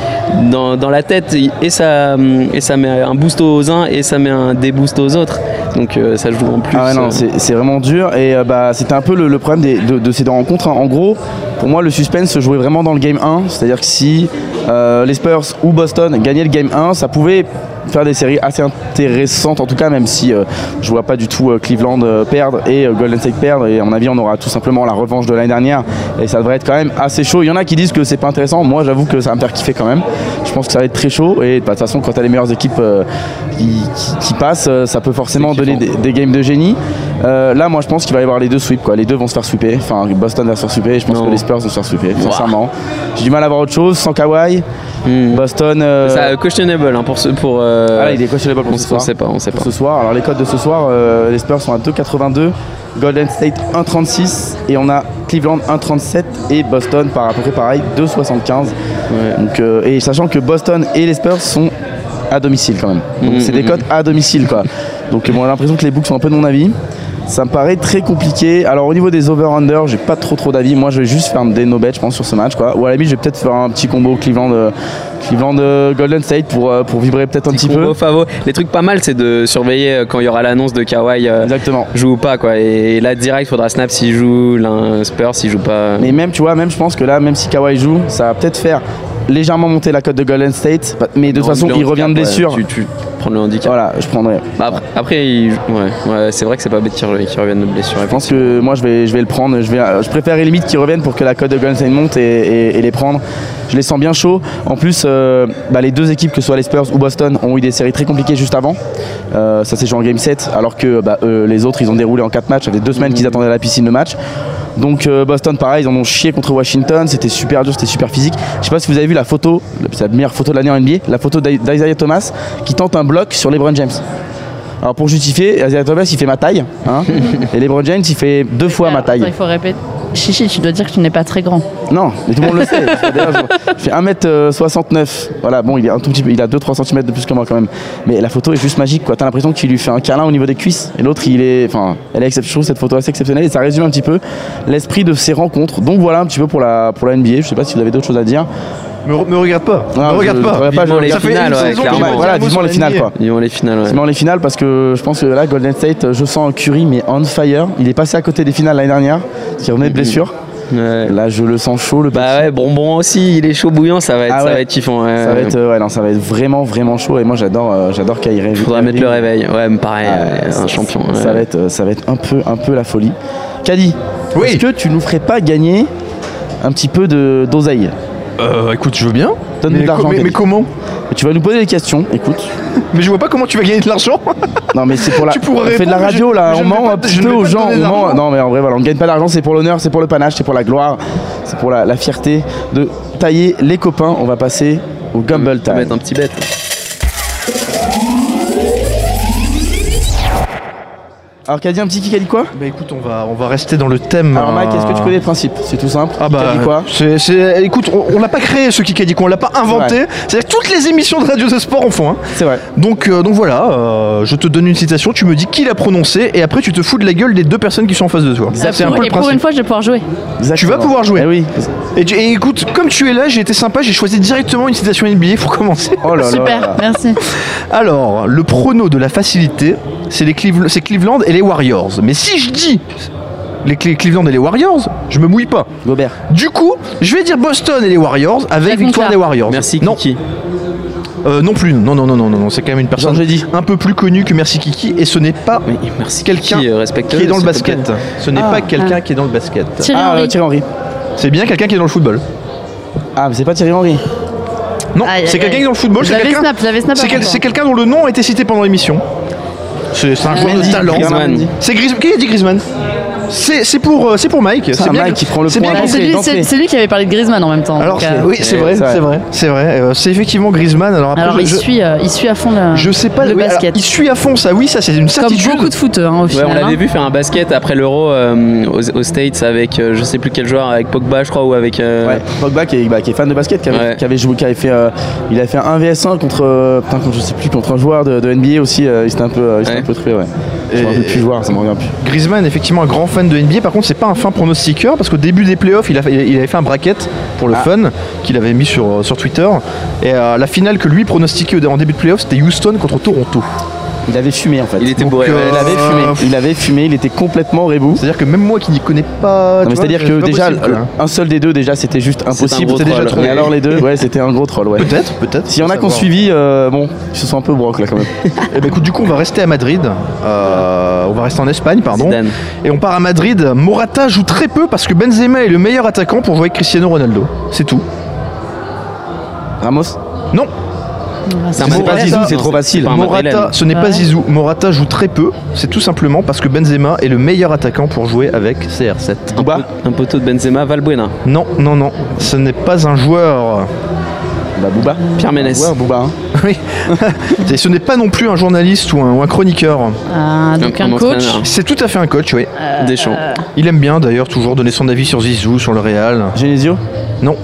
Dans, dans la tête, et ça, et ça met un boost aux uns et ça met un déboost aux autres. Donc euh, ça joue en plus. Ah ouais, non, euh, c'est vraiment dur et euh, bah, c'était un peu le, le problème de, de ces deux rencontres. hein. En gros, pour moi, le suspense se jouait vraiment dans le game 1. C'est-à-dire que si euh, les Spurs ou Boston gagnaient le game 1, ça pouvait faire des séries assez intéressantes en tout cas, même si euh, je vois pas du tout euh, Cleveland euh, perdre et euh, Golden State perdre. Et à mon avis, on aura tout simplement la revanche de l'année dernière et ça devrait être quand même assez chaud. Il y en a qui disent que c'est pas intéressant. Moi, j'avoue que ça va me faire kiffer quand même. Je pense que ça va être très chaud et bah, de toute façon, quand tu as les meilleures équipes qui, qui- qui passent, ça peut forcément donner des, des games de génie. Là, moi, je pense qu'il va y avoir les deux sweeps. Quoi. Les deux vont se faire sweeper. Enfin, Boston va se faire sweeper. et Je pense Non. que les Spurs vont se faire sweeper. Sincèrement, j'ai du mal à voir autre chose sans Kawhi. hmm. Boston. Ça, questionable hein, pour ce, pour. Euh, ah il est questionable pour on, ce on sait pas, on sait pas. Pour ce soir. Alors les codes de ce soir, euh, les Spurs sont à 2,82, Golden State 1,36 et on a Cleveland 1,37 et Boston par à peu près pareil 2,75. Donc euh, et sachant que Boston et les Spurs sont à domicile quand même. Donc Mhm, c'est des mhm. codes à domicile quoi. Donc bon, j'ai l'impression que les books sont un peu de mon avis. Ça me paraît très compliqué. Alors au niveau des over-under, j'ai pas trop trop d'avis. Moi je vais juste faire des no bet je pense sur ce match quoi. Ou à la limite je vais peut-être faire un petit combo Cleveland, euh, Cleveland euh, Golden State pour, euh, pour vibrer peut-être un petit peu. Favo. Les trucs pas mal, c'est de surveiller quand il y aura l'annonce de Kawhi euh, Exactement. joue ou pas quoi. Et là direct, faudra snap s'il joue, l'un Spurs s'il joue pas. Mais même, tu vois, même je pense que là, même si Kawhi joue, ça va peut-être faire légèrement monter la cote de Golden State. Mais de toute façon, il revient de blessure. ouais, tu, tu le handicap. Voilà, je prendrai. Bah, après, après, il- ouais, ouais, c'est vrai que c'est pas bête qu'il re- qu'il revienne de blessure. Je pense que moi, je vais, je vais le prendre. Je, vais, je préfère limite qu'ils reviennent pour que la cote de Golden monte et, et- et les prendre. Je les sens bien chauds. En plus, euh, bah, les deux équipes, que ce soit les Spurs ou Boston, ont eu des séries très compliquées juste avant. Euh, ça s'est joué en game 7, alors que bah, eux, les autres, ils ont déroulé en 4 matchs. Ça fait deux semaines qu'ils attendaient la piscine de match. Donc euh, Boston, pareil, ils en ont chié contre Washington. C'était super dur, c'était super physique. Je sais pas si vous avez vu la photo, c'est la meilleure photo de l'année en NBA, la photo d'I- d'Isaiah Thomas qui tente un bloc sur LeBron James. Alors pour justifier, Isaiah Thomas il fait ma taille, hein, et LeBron James il fait deux fois ma taille. Attends, il faut répéter. Chichi, tu dois dire que tu n'es pas très grand. Non, mais tout le monde le sait. Je fais 1m69. Voilà, bon, il est un tout petit peu, il a 2-3 cm de plus que moi quand même. Mais la photo est juste magique, quoi. T'as l'impression qu'il lui fait un câlin au niveau des cuisses. Et l'autre, il est. Enfin, elle est exceptionnelle. Je trouve cette photo assez exceptionnelle. Et ça résume un petit peu l'esprit de ces rencontres. Donc voilà un petit peu pour la, pour la NBA. Je sais pas si vous avez d'autres choses à dire. Me, me regarde pas. Ah, me regarde je- pas. pas, je- les Ça fait finales, une ouais, clairement. Voilà, sur les finales, quoi. Vont les finales. ouais. C'est dans les finales parce que je pense que là, Golden State, je sens Curry, mais on fire. Il est passé à côté des finales l'année dernière, qui revenait de blessure. Ouais. Là, je le sens chaud, le Bah petit. ouais, bonbon aussi, il est chaud bouillant, ça va être, Ah ça ouais. va être kiffant. ouais. Ça va être, euh, ouais, non, ça va être vraiment, vraiment chaud. Et moi, j'adore, euh, j'adore Kyrie. Faudra mettre le réveil. Ouais, pareil, Ah, euh, ça- un champion. Ça, va être, euh, ça va être un peu, un peu la folie. Caddy, Oui. est-ce que tu nous ferais pas gagner un petit peu de d'oseille? Euh, écoute, je veux bien. Donne-nous mais, de l'argent, co- mais- comment? Tu vas nous poser des questions. Écoute, Mais je vois pas comment tu vas gagner de l'argent. non mais c'est pour la. Tu pourrais on fait de la répondre, mais radio je- là, mais je on ne vais ment pas un te- petit ne peu vais aux pas te gens. donner on ment- d'argent. Non mais en vrai voilà, on gagne pas d'argent, c'est pour l'honneur, c'est pour le panache, c'est pour la gloire, c'est pour la, la fierté de tailler les copains. On va passer au Gumble On va Time. mettre un petit bête. Alors Caddy, un petit qui a dit quoi Bah écoute, on va, on va rester dans le thème. Alors Mike, est-ce que tu euh, connais le principe C'est tout simple. Ah Qui bah, dit quoi c'est, c'est- écoute, on, on l'a pas créé ce Kikadi, on l'a pas inventé. C'est-à-dire que toutes les émissions de Radio de Sport en font. hein. C'est vrai. Donc, euh, donc voilà, euh, je te donne une citation, tu me dis qui l'a prononcée et après tu te fous de la gueule des deux personnes qui sont en face de toi. C'est un peu le et pour une fois, je vais pouvoir jouer. Exactement. vas pouvoir jouer. Eh oui. Et, tu- et écoute, comme tu es là, j'ai été sympa, j'ai choisi directement une citation NBA pour commencer. Oh là là. Super, merci. Alors, le prono de la facilité, c'est les Cleveland et les Warriors. Mais si je dis les Cle- Cleveland et les Warriors, je me mouille pas. Gobert. Du coup, je vais dire Boston et les Warriors avec victoire des Warriors. Merci non, Kiki. euh, non plus. Non, non, non, non, non, non. C'est quand même une personne Eddy. un peu plus connue que Merci Kiki et ce n'est pas quelqu'un euh, qui est dans le basket. Ce n'est Ah. pas quelqu'un qui est dans le basket. Thierry Ah, Henry. Thierry Henry. C'est bien quelqu'un qui est dans le football. Ah, mais c'est pas Thierry Henry. Non, c'est quelqu'un aïe. qui est dans le football. C'est quelqu'un. C'est quel- quelqu'un dont le nom a été cité pendant l'émission. C'est un joueur de talent. C'est Griezmann. Qui a dit Griezmann? C'est c'est pour, euh, c'est pour Mike. C'est Mike que- qui prend le c'est point c'est lui, c'est- c'est lui qui avait parlé de Griezmann en même temps. Alors donc, c'est- oui, c'est vrai, c'est vrai. c'est vrai, c'est vrai. Euh, c'est effectivement Griezmann. Alors après, Alors je, il je- suit, euh, il suit à fond le, je sais pas. le oui, alors, basket. il suit à fond ça. Oui, ça c'est une Comme certitude. beaucoup de foot hein, au Ouais, final. on l'avait hein. vu faire un basket après l'Euro euh, aux, aux States avec euh, je sais plus quel joueur, avec Pogba je crois ou avec. euh, Ouais, Pogba qui est, bah, qui est fan de basket, qui avait, Ouais. qui avait joué, qui avait fait, euh, il a fait un vs1 contre, euh, putain, contre, je sais plus, contre un joueur de, de NBA aussi. euh, il s'était un peu, il Ouais. un peu trué, ouais. Je me rappelle plus joueur, ça me revient plus. Griezmann, effectivement, un grand fan fan de NBA, par contre, c'est pas un fin pronostiqueur parce qu'au début des playoffs, il, a fait- il avait fait un bracket pour le Ah. fun qu'il avait mis sur, sur Twitter. Et euh, la finale que lui pronostiquait en début de playoffs, c'était Houston contre Toronto. Il avait fumé en fait. Il était bourré. euh. Il avait fumé. Il avait fumé. Il était complètement rebou. C'est-à-dire que même moi qui n'y connais pas. C'est-à-dire c'est que déjà, possible, un seul des deux, déjà, c'était juste impossible. C'était déjà trop. Et alors les deux, ouais, c'était un gros troll, ouais. Peut-être, peut-être. S'il y en a qui ont suivi, euh, bon, ils se sont un peu broc là quand même. Eh ben, écoute, du coup, on va rester à Madrid. Euh, on va rester en Espagne, pardon. Zidane. Et on part à Madrid. Morata joue très peu parce que Benzema est le meilleur attaquant pour jouer avec Cristiano Ronaldo. C'est tout. Ramos? Non, C'est un C'est pas. Zizou, c'est trop facile. Morata, ce n'est pas. Zizou. Morata joue très peu. C'est tout simplement parce que Benzema est le meilleur attaquant pour jouer avec CR7. Bouba Un poteau de Benzema, Valbuena. Non, non, non. Ce n'est pas un joueur. Bah Bouba. Pierre Ménès. Ouais, Bouba. hein. Oui. Et ce n'est pas non plus un journaliste ou un, ou un chroniqueur. Ah, donc un coach. C'est tout à fait un coach, oui. Deschamps. Il aime bien d'ailleurs toujours donner son avis sur Zizou, sur le Real. Genesio? Non.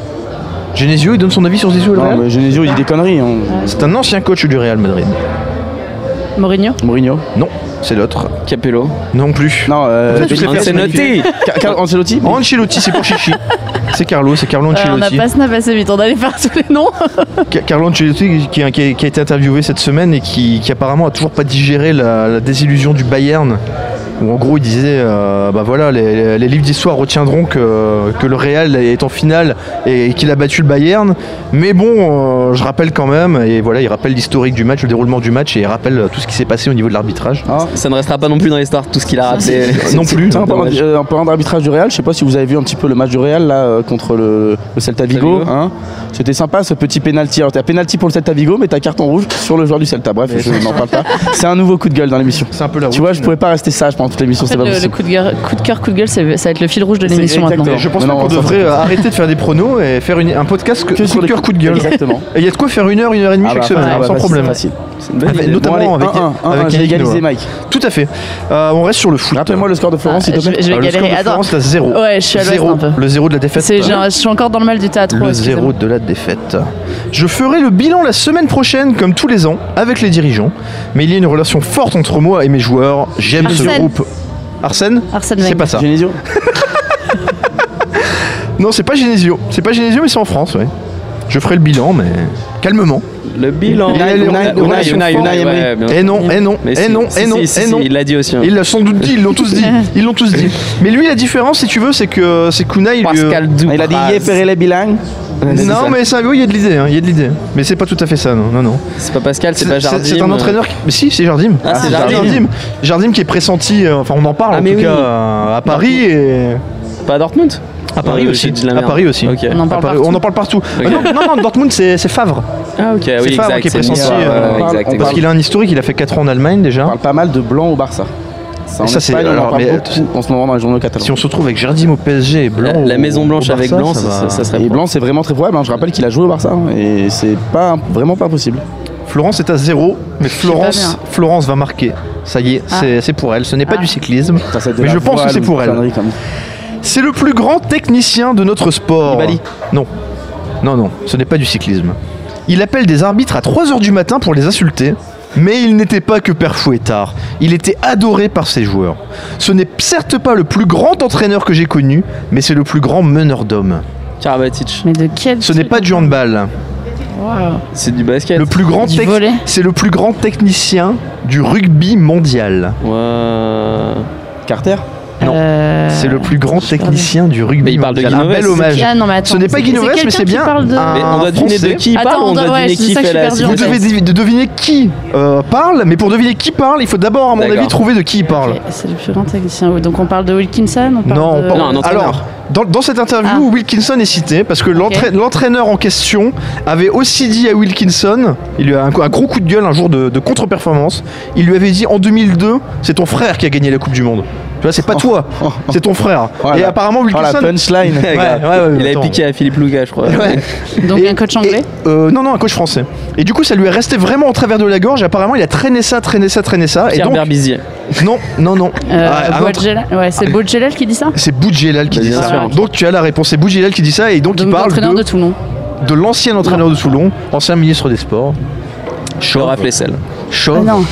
Genesio, il donne son avis sur Zizou et le Non, Real mais Genesio, il dit des conneries. hein. C'est un ancien coach du Real Madrid. Mourinho. Mourinho. Non, c'est l'autre. Capello. Non plus. Non, euh, c'est Car- Ancelotti Ancelotti, c'est pour Chichi. C'est Carlo, c'est Carlo Euh, on n'a Ancelotti. pas snap assez vite, on allait faire tous les noms. Ca- Carlo Ancelotti qui, a- qui a, qui a été interviewé cette semaine et qui, qui apparemment a toujours pas digéré la, la désillusion du Bayern. Où en gros il disait euh, bah voilà les, les livres d'histoire retiendront que, que le Real est en finale et qu'il a battu le Bayern. Mais bon, euh, je rappelle quand même et voilà il rappelle l'historique du match, le déroulement du match et il rappelle tout ce qui s'est passé au niveau de l'arbitrage. Ah. Ça ne restera pas non plus dans l'histoire tout ce qu'il a rappelé. Non plus. En parlant, Dommage. euh, en parlant d'arbitrage du Real, je sais pas si vous avez vu un petit peu le match du Real là euh, contre le, le Celta Vigo. Vigo. hein. C'était sympa ce petit penalty. Alors t'as penalty pour le Celta Vigo, mais t'as carton rouge sur le joueur du Celta. Bref, je n'en parle pas. C'est un nouveau coup de gueule dans l'émission. C'est un peu la Tu vois, je pouvais pas rester sage pendant toute l'émission, En fait, c'est pas le, le coup de, gueule, coup de cœur, coup de gueule, ça, va être le fil rouge de l'émission maintenant. Je pense qu'on devrait euh, arrêter de faire des pronos et faire une- un podcast que, Que sur coup de les cœur, coup de gueule. Exactement. Et il y a de quoi faire une heure, une heure et demie Ah chaque bah, semaine, ah hein, bah, sans facile, problème. Facile. C'est une bonne Avec- idée. notamment Bon, allez, avec, 1-1, avec 1-1, j'ai Yannick égalisé Noah. Mike. Tout à fait. Euh, on reste sur le foot. Rappelle-moi le score de Florence, s'il te Ah, plaît. vais- je vais Euh, le score galérer. de Attends. Florence, t'as zéro. Ouais, je suis à Zéro. un peu. Le zéro de la défaite. Je suis encore dans le mal du théâtre. Le excusez-moi. zéro de la défaite. Je ferai le bilan la semaine prochaine, comme tous les ans, avec les dirigeants. Mais il y a une relation forte entre moi et mes joueurs. J'aime ce groupe. Arsène Arsène C'est pas ça. Genesio Non, c'est pas Genesio. C'est pas Genesio, mais c'est en France, ouais. Je ferai le bilan, mais calmement. Le bilan. Unai- Unai- Unai- Unai- Unai- Unai- ouais, bien sûr. Eh non, eh non, eh si, non, si, eh non, si, si, si, non. Il l'a dit aussi. hein. Il l'a sans doute dit, ils l'ont tous dit. Ils l'ont tous dit. Mais lui, la différence, si tu veux, c'est que c'est qu'Unai, il lui- Pascal. Il a dit Yé Perele Bilang. Non, mais ça, oui, il y a de l'idée, hein, il y a de l'idée. Mais c'est pas tout à fait ça, non, non, non. C'est pas Pascal, c'est pas C'est Jardim. c'est un entraîneur qui... Mais si, c'est Jardim. Ah, c'est Jardim. Jardim. Jardim qui est pressenti, euh, enfin on en parle Ah, en mais tout oui. cas euh, à Paris et Pas à Dortmund à Paris Euh, aussi. À. Paris aussi. On en À parle Paris- partout. on en parle partout. Ok. Ah non, non, non, Dortmund c'est Favre. Ah, ok, oui, C'est Favre exact. qui est pressenti, euh, on exact, on Parce qu'il a un historique, il a fait 4 ans en Allemagne On déjà. parle pas mal de blanc au Barça. Ça, en ça, on en mais- beaucoup en ce moment dans les journaux catalans. Si on se retrouve avec Jardim au PSG et Blanc. La, Maison Blanche avec Blanc, ça ça, va. ça- ça serait Et. Blanc, c'est vraiment très probable. hein. Je rappelle qu'il a joué au Barça hein, et c'est pas vraiment pas possible. Florence est à 0, mais Florence. Florence va marquer. Ça y est, Ah. c'est- pour elle. Ce n'est pas Ah. du cyclisme. Mais je pense que c'est ou pour elle. C'est le plus grand technicien de notre sport. Nibali. Non. Non, non, ce n'est pas du cyclisme. Il appelle des arbitres à 3h du matin pour les insulter. Mais il n'était pas que père fouettard. Il était adoré par ses joueurs. Ce n'est certes pas le plus grand entraîneur que j'ai connu, mais c'est le plus grand meneur d'hommes. Karabatic. Mais de quel Ce n'est pas du handball. C'est du basket. Le plus grand Du tec- volley. c'est le plus grand technicien du rugby mondial. Carter Non. Euh, C'est le plus grand technicien du rugby Mais il parle de mondial. Un bel hommage. Ah non, mais attends. Ce n'est pas c'est mais c'est bien parle de- un- Mais on doit deviner de qui il Attends, parle, on on doit- ouais, qui fait la Vous devez devi- de deviner qui euh, parle, mais pour deviner qui parle, il faut d'abord, à mon avis, trouver de qui il parle. C'est le plus grand technicien. Donc on parle de Wilkinson on parle Non, de... alors, dans, dans cette interview, Ah. Wilkinson est cité parce que l'entra- l'entraîneur en question avait aussi dit à Wilkinson, il lui a un, un gros coup de gueule un jour de, de contre-performance, il lui avait dit en 2002, c'est ton frère qui a gagné la Coupe du Monde. Tu vois, c'est pas toi, oh. c'est ton frère. Oh Et apparemment, Oh la Wilkinson. punchline Ouais, ouais, ouais, il avait piqué à Philippe Louga, je crois. Ouais. Donc Et- un coach anglais et, euh, Non, non, un coach français. Et du coup, ça lui est resté vraiment au travers de la gorge. Et apparemment, il a traîné ça, traîné ça, traîné ça. et Pierre donc, Berbizier. non, non, non. euh, Ah, autre- Boadjela- Ouais, c'est Boadjelal qui dit ça C'est Boudjelal qui Bah, dit ça. sûr. Donc tu as la réponse, c'est Boudjelal qui dit ça et donc, Donc il parle l'entraîneur de, de Toulon. de l'ancien entraîneur de Toulon, ancien ministre des Sports. Chora Flessel. Ah Chauve. non.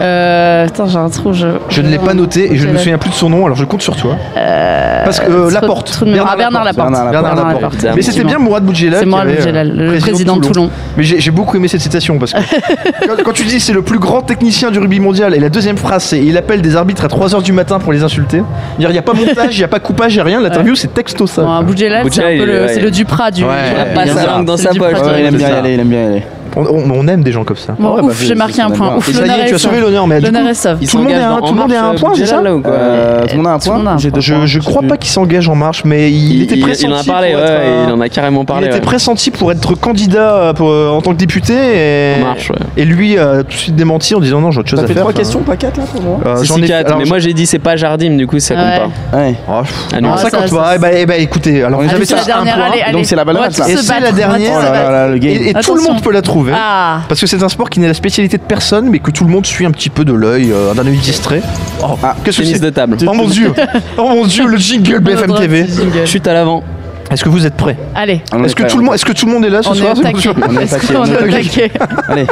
Euh, Attends, j'ai un trou. Je, Je ne l'ai pas noté et je ne me souviens plus de son nom, alors je compte sur toi. Parce que euh, Laporte. mémoire. Ah, Bernard Laporte. Bernard Bernard Bernard Laporte. Laporte, Mais c'était bien Mourad Boudjelal. C'est Mourad euh, Boudjelal, le président de Toulon. Mais j'ai beaucoup aimé cette citation parce que quand, quand tu dis c'est le plus grand technicien du rugby mondial et la deuxième phrase c'est il appelle des arbitres à 3h du matin pour les insulter. Il n'y a pas montage, il n'y a pas coupage, il n'y a rien. L'interview c'est texto ça. Boudjelal, c'est le, ouais. c'est le Duprat du. Il a pas sa langue dans Duprat sa poche. il aime bien y aller, il. On, on- on aime des gens comme ça. Bon, Ouais, bah, ouf, c'est- j'ai marqué un point. Ouf, Et ça y l'honneur est, tu as sauvé l'honneur, mais. Il Tout le monde est un- dans- tout le en monde est à un point, c'est ça Euh, Tout le monde a un a point je, crois pas qu'il s'engage en marche, mais il, était il, pressenti. il en a parlé, ouais, être, euh, il en a carrément il parlé. était ouais. pressenti pour être candidat euh, pour, euh, en tant que député et, En marche, ouais. et lui a tout de suite démenti en disant non j'ai autre chose T'as à fait faire. trois questions, pas quatre là pour moi j'en ai mais moi j'ai dit c'est pas Jardim, du coup ça compte Ouais. pas. Ouais. Oh, Ah, non, non. ça compte pas. Eh ben, eh ben, écoutez, alors vous avez c'est ça un dernière, point. Donc c'est la match, là. Et c'est la dernière. Et, tout le monde peut la trouver. Ah Parce que c'est un sport qui n'est la spécialité de personne, mais que tout le monde suit un petit peu de l'œil, euh, d'un œil distrait. Oh, Ah, qu'est-ce que Tennis c'est de table. Oh mon dieu Oh mon dieu, le jingle BFM TV Chute à l'avant. Est-ce que vous êtes prêts? Allez, Est-ce que, prêt, tout le on monde- est-ce que tout le monde est là ce on soir? taquet. On est taquet, on est Allez,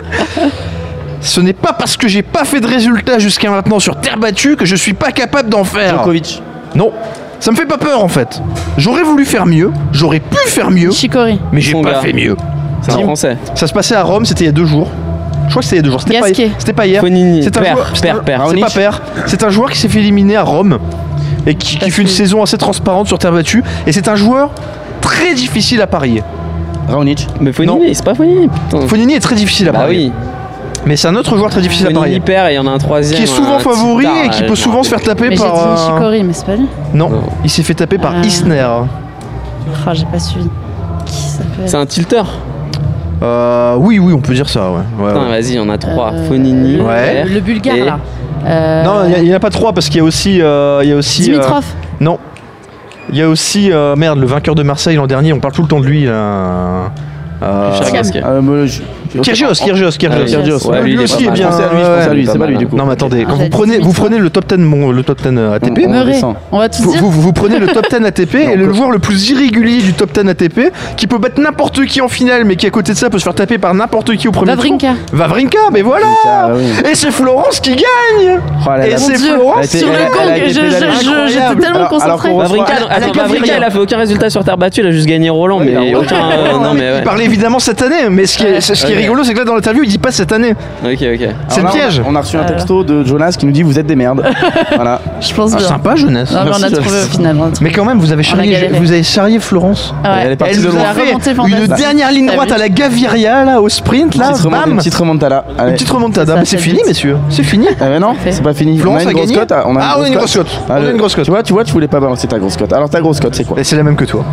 Ce n'est pas parce que j'ai pas fait de résultats jusqu'à maintenant sur terre battue que je suis pas capable d'en faire. Djokovic. Non, ça me fait pas peur en fait. J'aurais voulu faire mieux, j'aurais pu faire mieux, Chicory. mais j'ai pas gars. fait mieux. C'est un français. Ça se passait à Rome, c'était il y a deux jours. Je crois que c'était il y a deux jours. C'était pas, c'était pas hier. Fonini. C'est un Père, joueur. c'est père, un- père. C'est pas père. C'est un joueur qui s'est fait éliminer à Rome et qui, fait une saison assez transparente sur terre battue. Et c'est un joueur très difficile à parier. Raonic. Mais Fonini, c'est pas Fonini, putain. Fonini est très difficile à Bah parier. oui. Mais c'est un autre joueur très difficile à Fonini parier. perd et il y en a un troisième. Qui est souvent un favori et qui euh, peut je souvent me se faire taper Mais j'ai par. dit euh, mais c'est pas lui. Non, Non. il s'est fait taper par Ah. Isner. Oh, j'ai pas suivi. Qui ça peut C'est être un tilter. Euh, oui, oui, on peut dire ça, ouais. Ouais, Putain, ouais. vas-y, on a trois. Euh, Fonini. Ouais. Le bulgare, Et- là. Euh, Non, il n'y en a pas trois parce qu'il y a aussi. euh, il y a aussi euh, Dimitrov. non. Il y a aussi. euh, merde, le vainqueur de Marseille l'an dernier, on parle tout le temps de lui. Là. Gasquet. Euh, Kyrgios, Kyrgios, Ah, Kyrgios. Ouais, lui, aussi est bien. C'est pas lui, du coup. Non, mais attendez, quand Ah, vous j'ai prenez, dit vous prenez le top 10, mon- le top 10 ATP, On va tous vous, dire. vous- prenez le top 10 ATP et le joueur le plus irrégulier du top 10 ATP qui peut battre n'importe qui en finale, mais qui à côté de ça peut se faire taper par n'importe qui au premier Vavrinka. tour. Vavrinka, mais voilà Ah. Et c'est Florence qui gagne Oh Et c'est. Florence Elle Sur le elle- elle gong, j'étais tellement reçoit- Vavrinka, Elle a fait aucun résultat sur terre battue, il a juste gagné Roland, mais aucun. euh, non, mais évidemment cette année, mais ce qui est, ce qui est Ok. rigolo, c'est que là dans l'interview, il dit pas cette année. Ok, ok. C'est Alors le là, on a- piège. On a reçu un texto de Jonas qui nous dit vous êtes des merdes. Voilà. Je pense Ah, bien. sympa, jeunesse. Non, mais on a trouvé au final. Mais quand même, vous avez charrié, galéré. vous avez charrié Florence. Ah ouais. Elle est partie Elle de nous loin. a fait remontée une fantastique. dernière ligne T'as droite vu à la Gaviria là au sprint là, Petite bam Une petite remontada. Une petite remontada. Ça, Mais c'est c'est fini, vite. messieurs. C'est fini. Eh ben non, Parfait. c'est pas fini. Florence on a a une grosse gagné cote. ah, On a Ah, on a une grosse cote. On a le- une grosse cote. Tu vois, tu vois, tu voulais pas balancer ta grosse cote. Alors ta grosse cote, c'est quoi Et c'est la même que toi.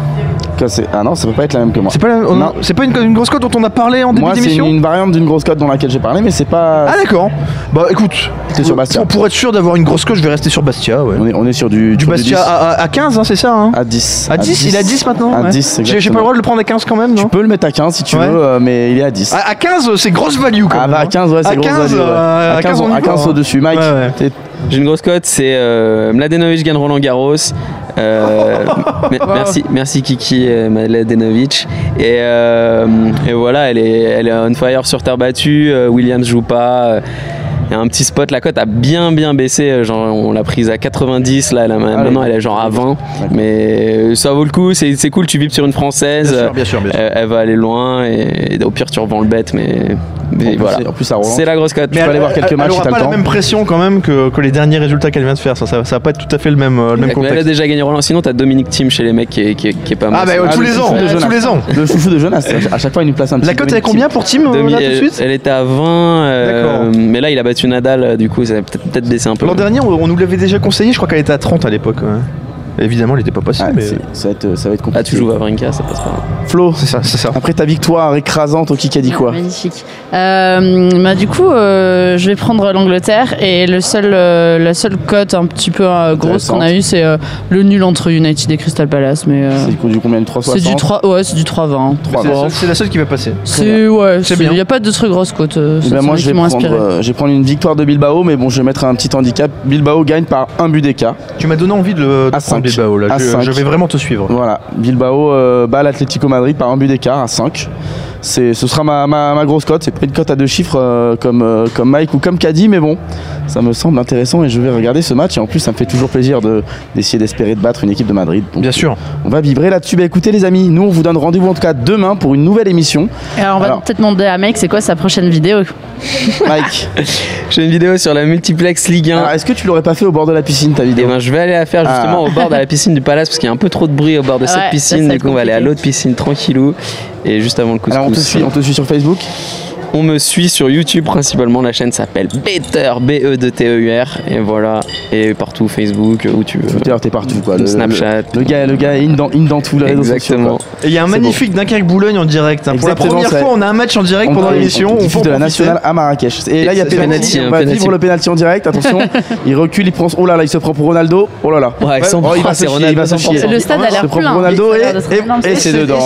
C'est- Ah non, ça peut pas être la même que moi. C'est pas, la- on- Non. c'est pas une, une grosse cote dont on a parlé en début Moi, c'est une, d'émission une variante d'une grosse cote dans laquelle j'ai parlé, mais c'est pas. Ah d'accord. Bah écoute, T'es sur Bastia. pour, pour être sûr d'avoir une grosse cote, je vais rester sur Bastia. Ouais. On est, on est sur du, Du sur Bastia 10. à, à- à 15, hein, c'est ça hein à 10. À 10, il est à 10 maintenant À ouais. 10, J'ai j'ai pas exactement. le droit de le prendre à 15 quand même, non Tu peux le mettre à 15 si tu Ouais. veux, euh, mais il est à 10. à, à 15, c'est grosse value quand Ah même. bah à hein. 15 ouais À c'est grosse 15, value, ouais. euh, à 15, on y à va, 15 hein. au-dessus Mike Ouais, ouais. t'es- J'ai une grosse cote, c'est euh, Mladenovic gagne Roland Garros. Euh, me- merci, merci Kiki euh, Mladenovic. Et, euh, et voilà, elle est, elle est on fire sur terre battue. euh, Williams joue pas. Il y a un petit spot, la cote a bien bien baissé, euh, genre on l'a prise à 90, là elle a- maintenant elle est genre à 20, mais euh, ça vaut le coup, c'est c'est cool, tu vibes sur une française, Bien sûr, euh, bien sûr, bien sûr. elle, elle va aller loin et, et au pire tu revends le bet, mais, voilà. c'est- en plus ça Roland C'est la grosse cote. peux aller voir quelques elle, matchs elle si aura t'as le pas la même pression quand même que, que les derniers résultats qu'elle vient de faire. Ça, ça, ça va pas être tout à fait le même, euh, le même Elle a contexte. déjà gagné Roland. Sinon, t'as Dominique Thiem chez les mecs qui est, qui est- qui est pas mal. Ah bah ouais, Ah, tous le les ans, tous les ans. le chouchou de Jonas à chaque fois il nous place un petit La cote elle est combien pour Tim Domi- là tout de elle, suite elle était à 20, euh, D'accord. mais là il a battu Nadal, euh, du coup ça va peut-être peut-être baisser un peu. L'an dernier, on, nous l'avait déjà conseillé, je crois qu'elle était à 30 à l'époque. Évidemment, elle était pas possible, Ah, mais ça, va être, ça va être Ah, compliqué tu joues Vavrinka, ça passe pas. Flo c'est ça, c'est ça. après ta victoire écrasante au Kikadi quoi Magnifique. Euh, bah, du coup, euh, je vais prendre l'Angleterre et le seul, euh, la seule cote un petit peu euh, grosse qu'on a eu, c'est euh, le nul entre United et Crystal Palace. Mais euh, c'est du combien de 360 c'est du 3, ouais, c'est du 3-20. C'est la, seule- c'est la seule qui va passer. C'est ouais. Il n'y a pas de très grosse cote. euh, Eh ben moi je vais, prendre, inspiré. euh, je vais prendre une victoire de Bilbao mais bon je vais mettre un petit handicap Bilbao gagne par un but d'écart Tu m'as donné envie de, le, de À prendre cinq. Bilbao là. À Je, cinq. je vais vraiment te suivre. Voilà, Bilbao euh, bat l'Atlético Madrid par un but d'écart à 5. C'est, ce sera ma, ma- ma grosse cote. C'est pas une cote à deux chiffres euh, comme, euh, comme Mike ou comme Caddy, mais bon, ça me semble intéressant et je vais regarder ce match. Et en plus, ça me fait toujours plaisir de, d'essayer d'espérer de battre une équipe de Madrid. Donc, Bien sûr. On va vibrer là-dessus. Bah écoutez les amis, nous on vous donne rendez-vous en tout cas demain pour une nouvelle émission. Et alors, on va peut-être demander à Mike c'est quoi sa prochaine vidéo? Mike, J'ai une vidéo sur la multiplex Ligue 1. alors, est-ce que tu l'aurais pas fait au bord de la piscine ta Et vidéo ben je vais aller la faire justement Ah. au bord de la piscine du palace parce qu'il y a un peu trop de bruit au bord de Ouais, cette ça piscine. Du coup on va aller à l'autre piscine tranquillou et juste avant le couscous. Alors on te on te suit sur Facebook. On me suit sur YouTube principalement. La chaîne s'appelle Better B E D T E U R et voilà et partout Facebook où tu veux. Twitter, t'es partout quoi. Le, Snapchat. Le, le gars, le gars est in dans, in dans tous les réseaux sociaux. Exactement. Et il y a un magnifique Dunkerque-Boulogne en direct. hein. Pour la première fois, on a un match en direct On pendant l'émission. on diffuse de la nationale à Marrakech. Et là, il y a penalty, On va vivre le penalty en direct. Attention, il recule, il prend. Oh là là, il se prend pour Ronaldo. Oh là là. Ouais, Oh, il va c'est se chier, il va se chier. Le stade a Il l'air se prend plein. pour Ronaldo et, c'est dedans.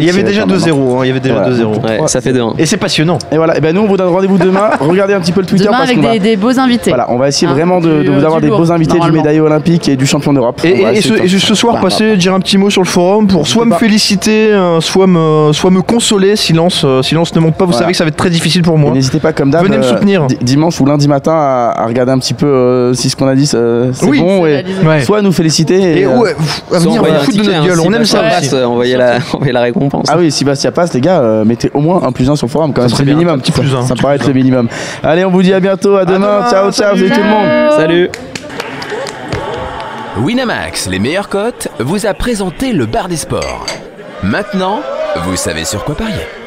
Il y avait déjà quand même. 2-0. hein. Il y avait déjà Voilà. 2-0. Ouais, ça fait 2-1. Et c'est passionnant. Et voilà, et ben nous on vous donne rendez-vous demain. Regardez un petit peu le Twitter Demain parce avec va. des, des beaux invités. Voilà, on va essayer Hein, vraiment de, vous avoir du des lourd, beaux invités du médaillé olympique et du champion d'Europe. Et, On et- ce, et soir, Bah, passer, dire un petit mot sur le forum pour soit me pas. féliciter, euh, soit me, soit me consoler. Silence, euh, silence ne monte pas. Vous Voilà. savez que ça va être très difficile pour moi. N'hésitez pas comme d'hab Venez me euh, soutenir. di- dimanche ou lundi matin à, à regarder un petit peu euh, si ce qu'on a dit euh, c'est Oui, bon et soit nous féliciter et, euh, ouais, à venir, on foutre de notre gueule. hein, On si aime ça. Envoyer la, récompense. Ah oui, si Bastia passe, les gars, euh, mettez au moins un plus un sur le forum quand même, Minimum. un petit plus un, ça paraît être le minimum. Allez, on vous dit à bientôt, à demain. demain, ciao, ciao, salut tout le monde. Salut Winamax, les meilleures cotes, vous a présenté le bar des sports. Maintenant, vous savez sur quoi parier.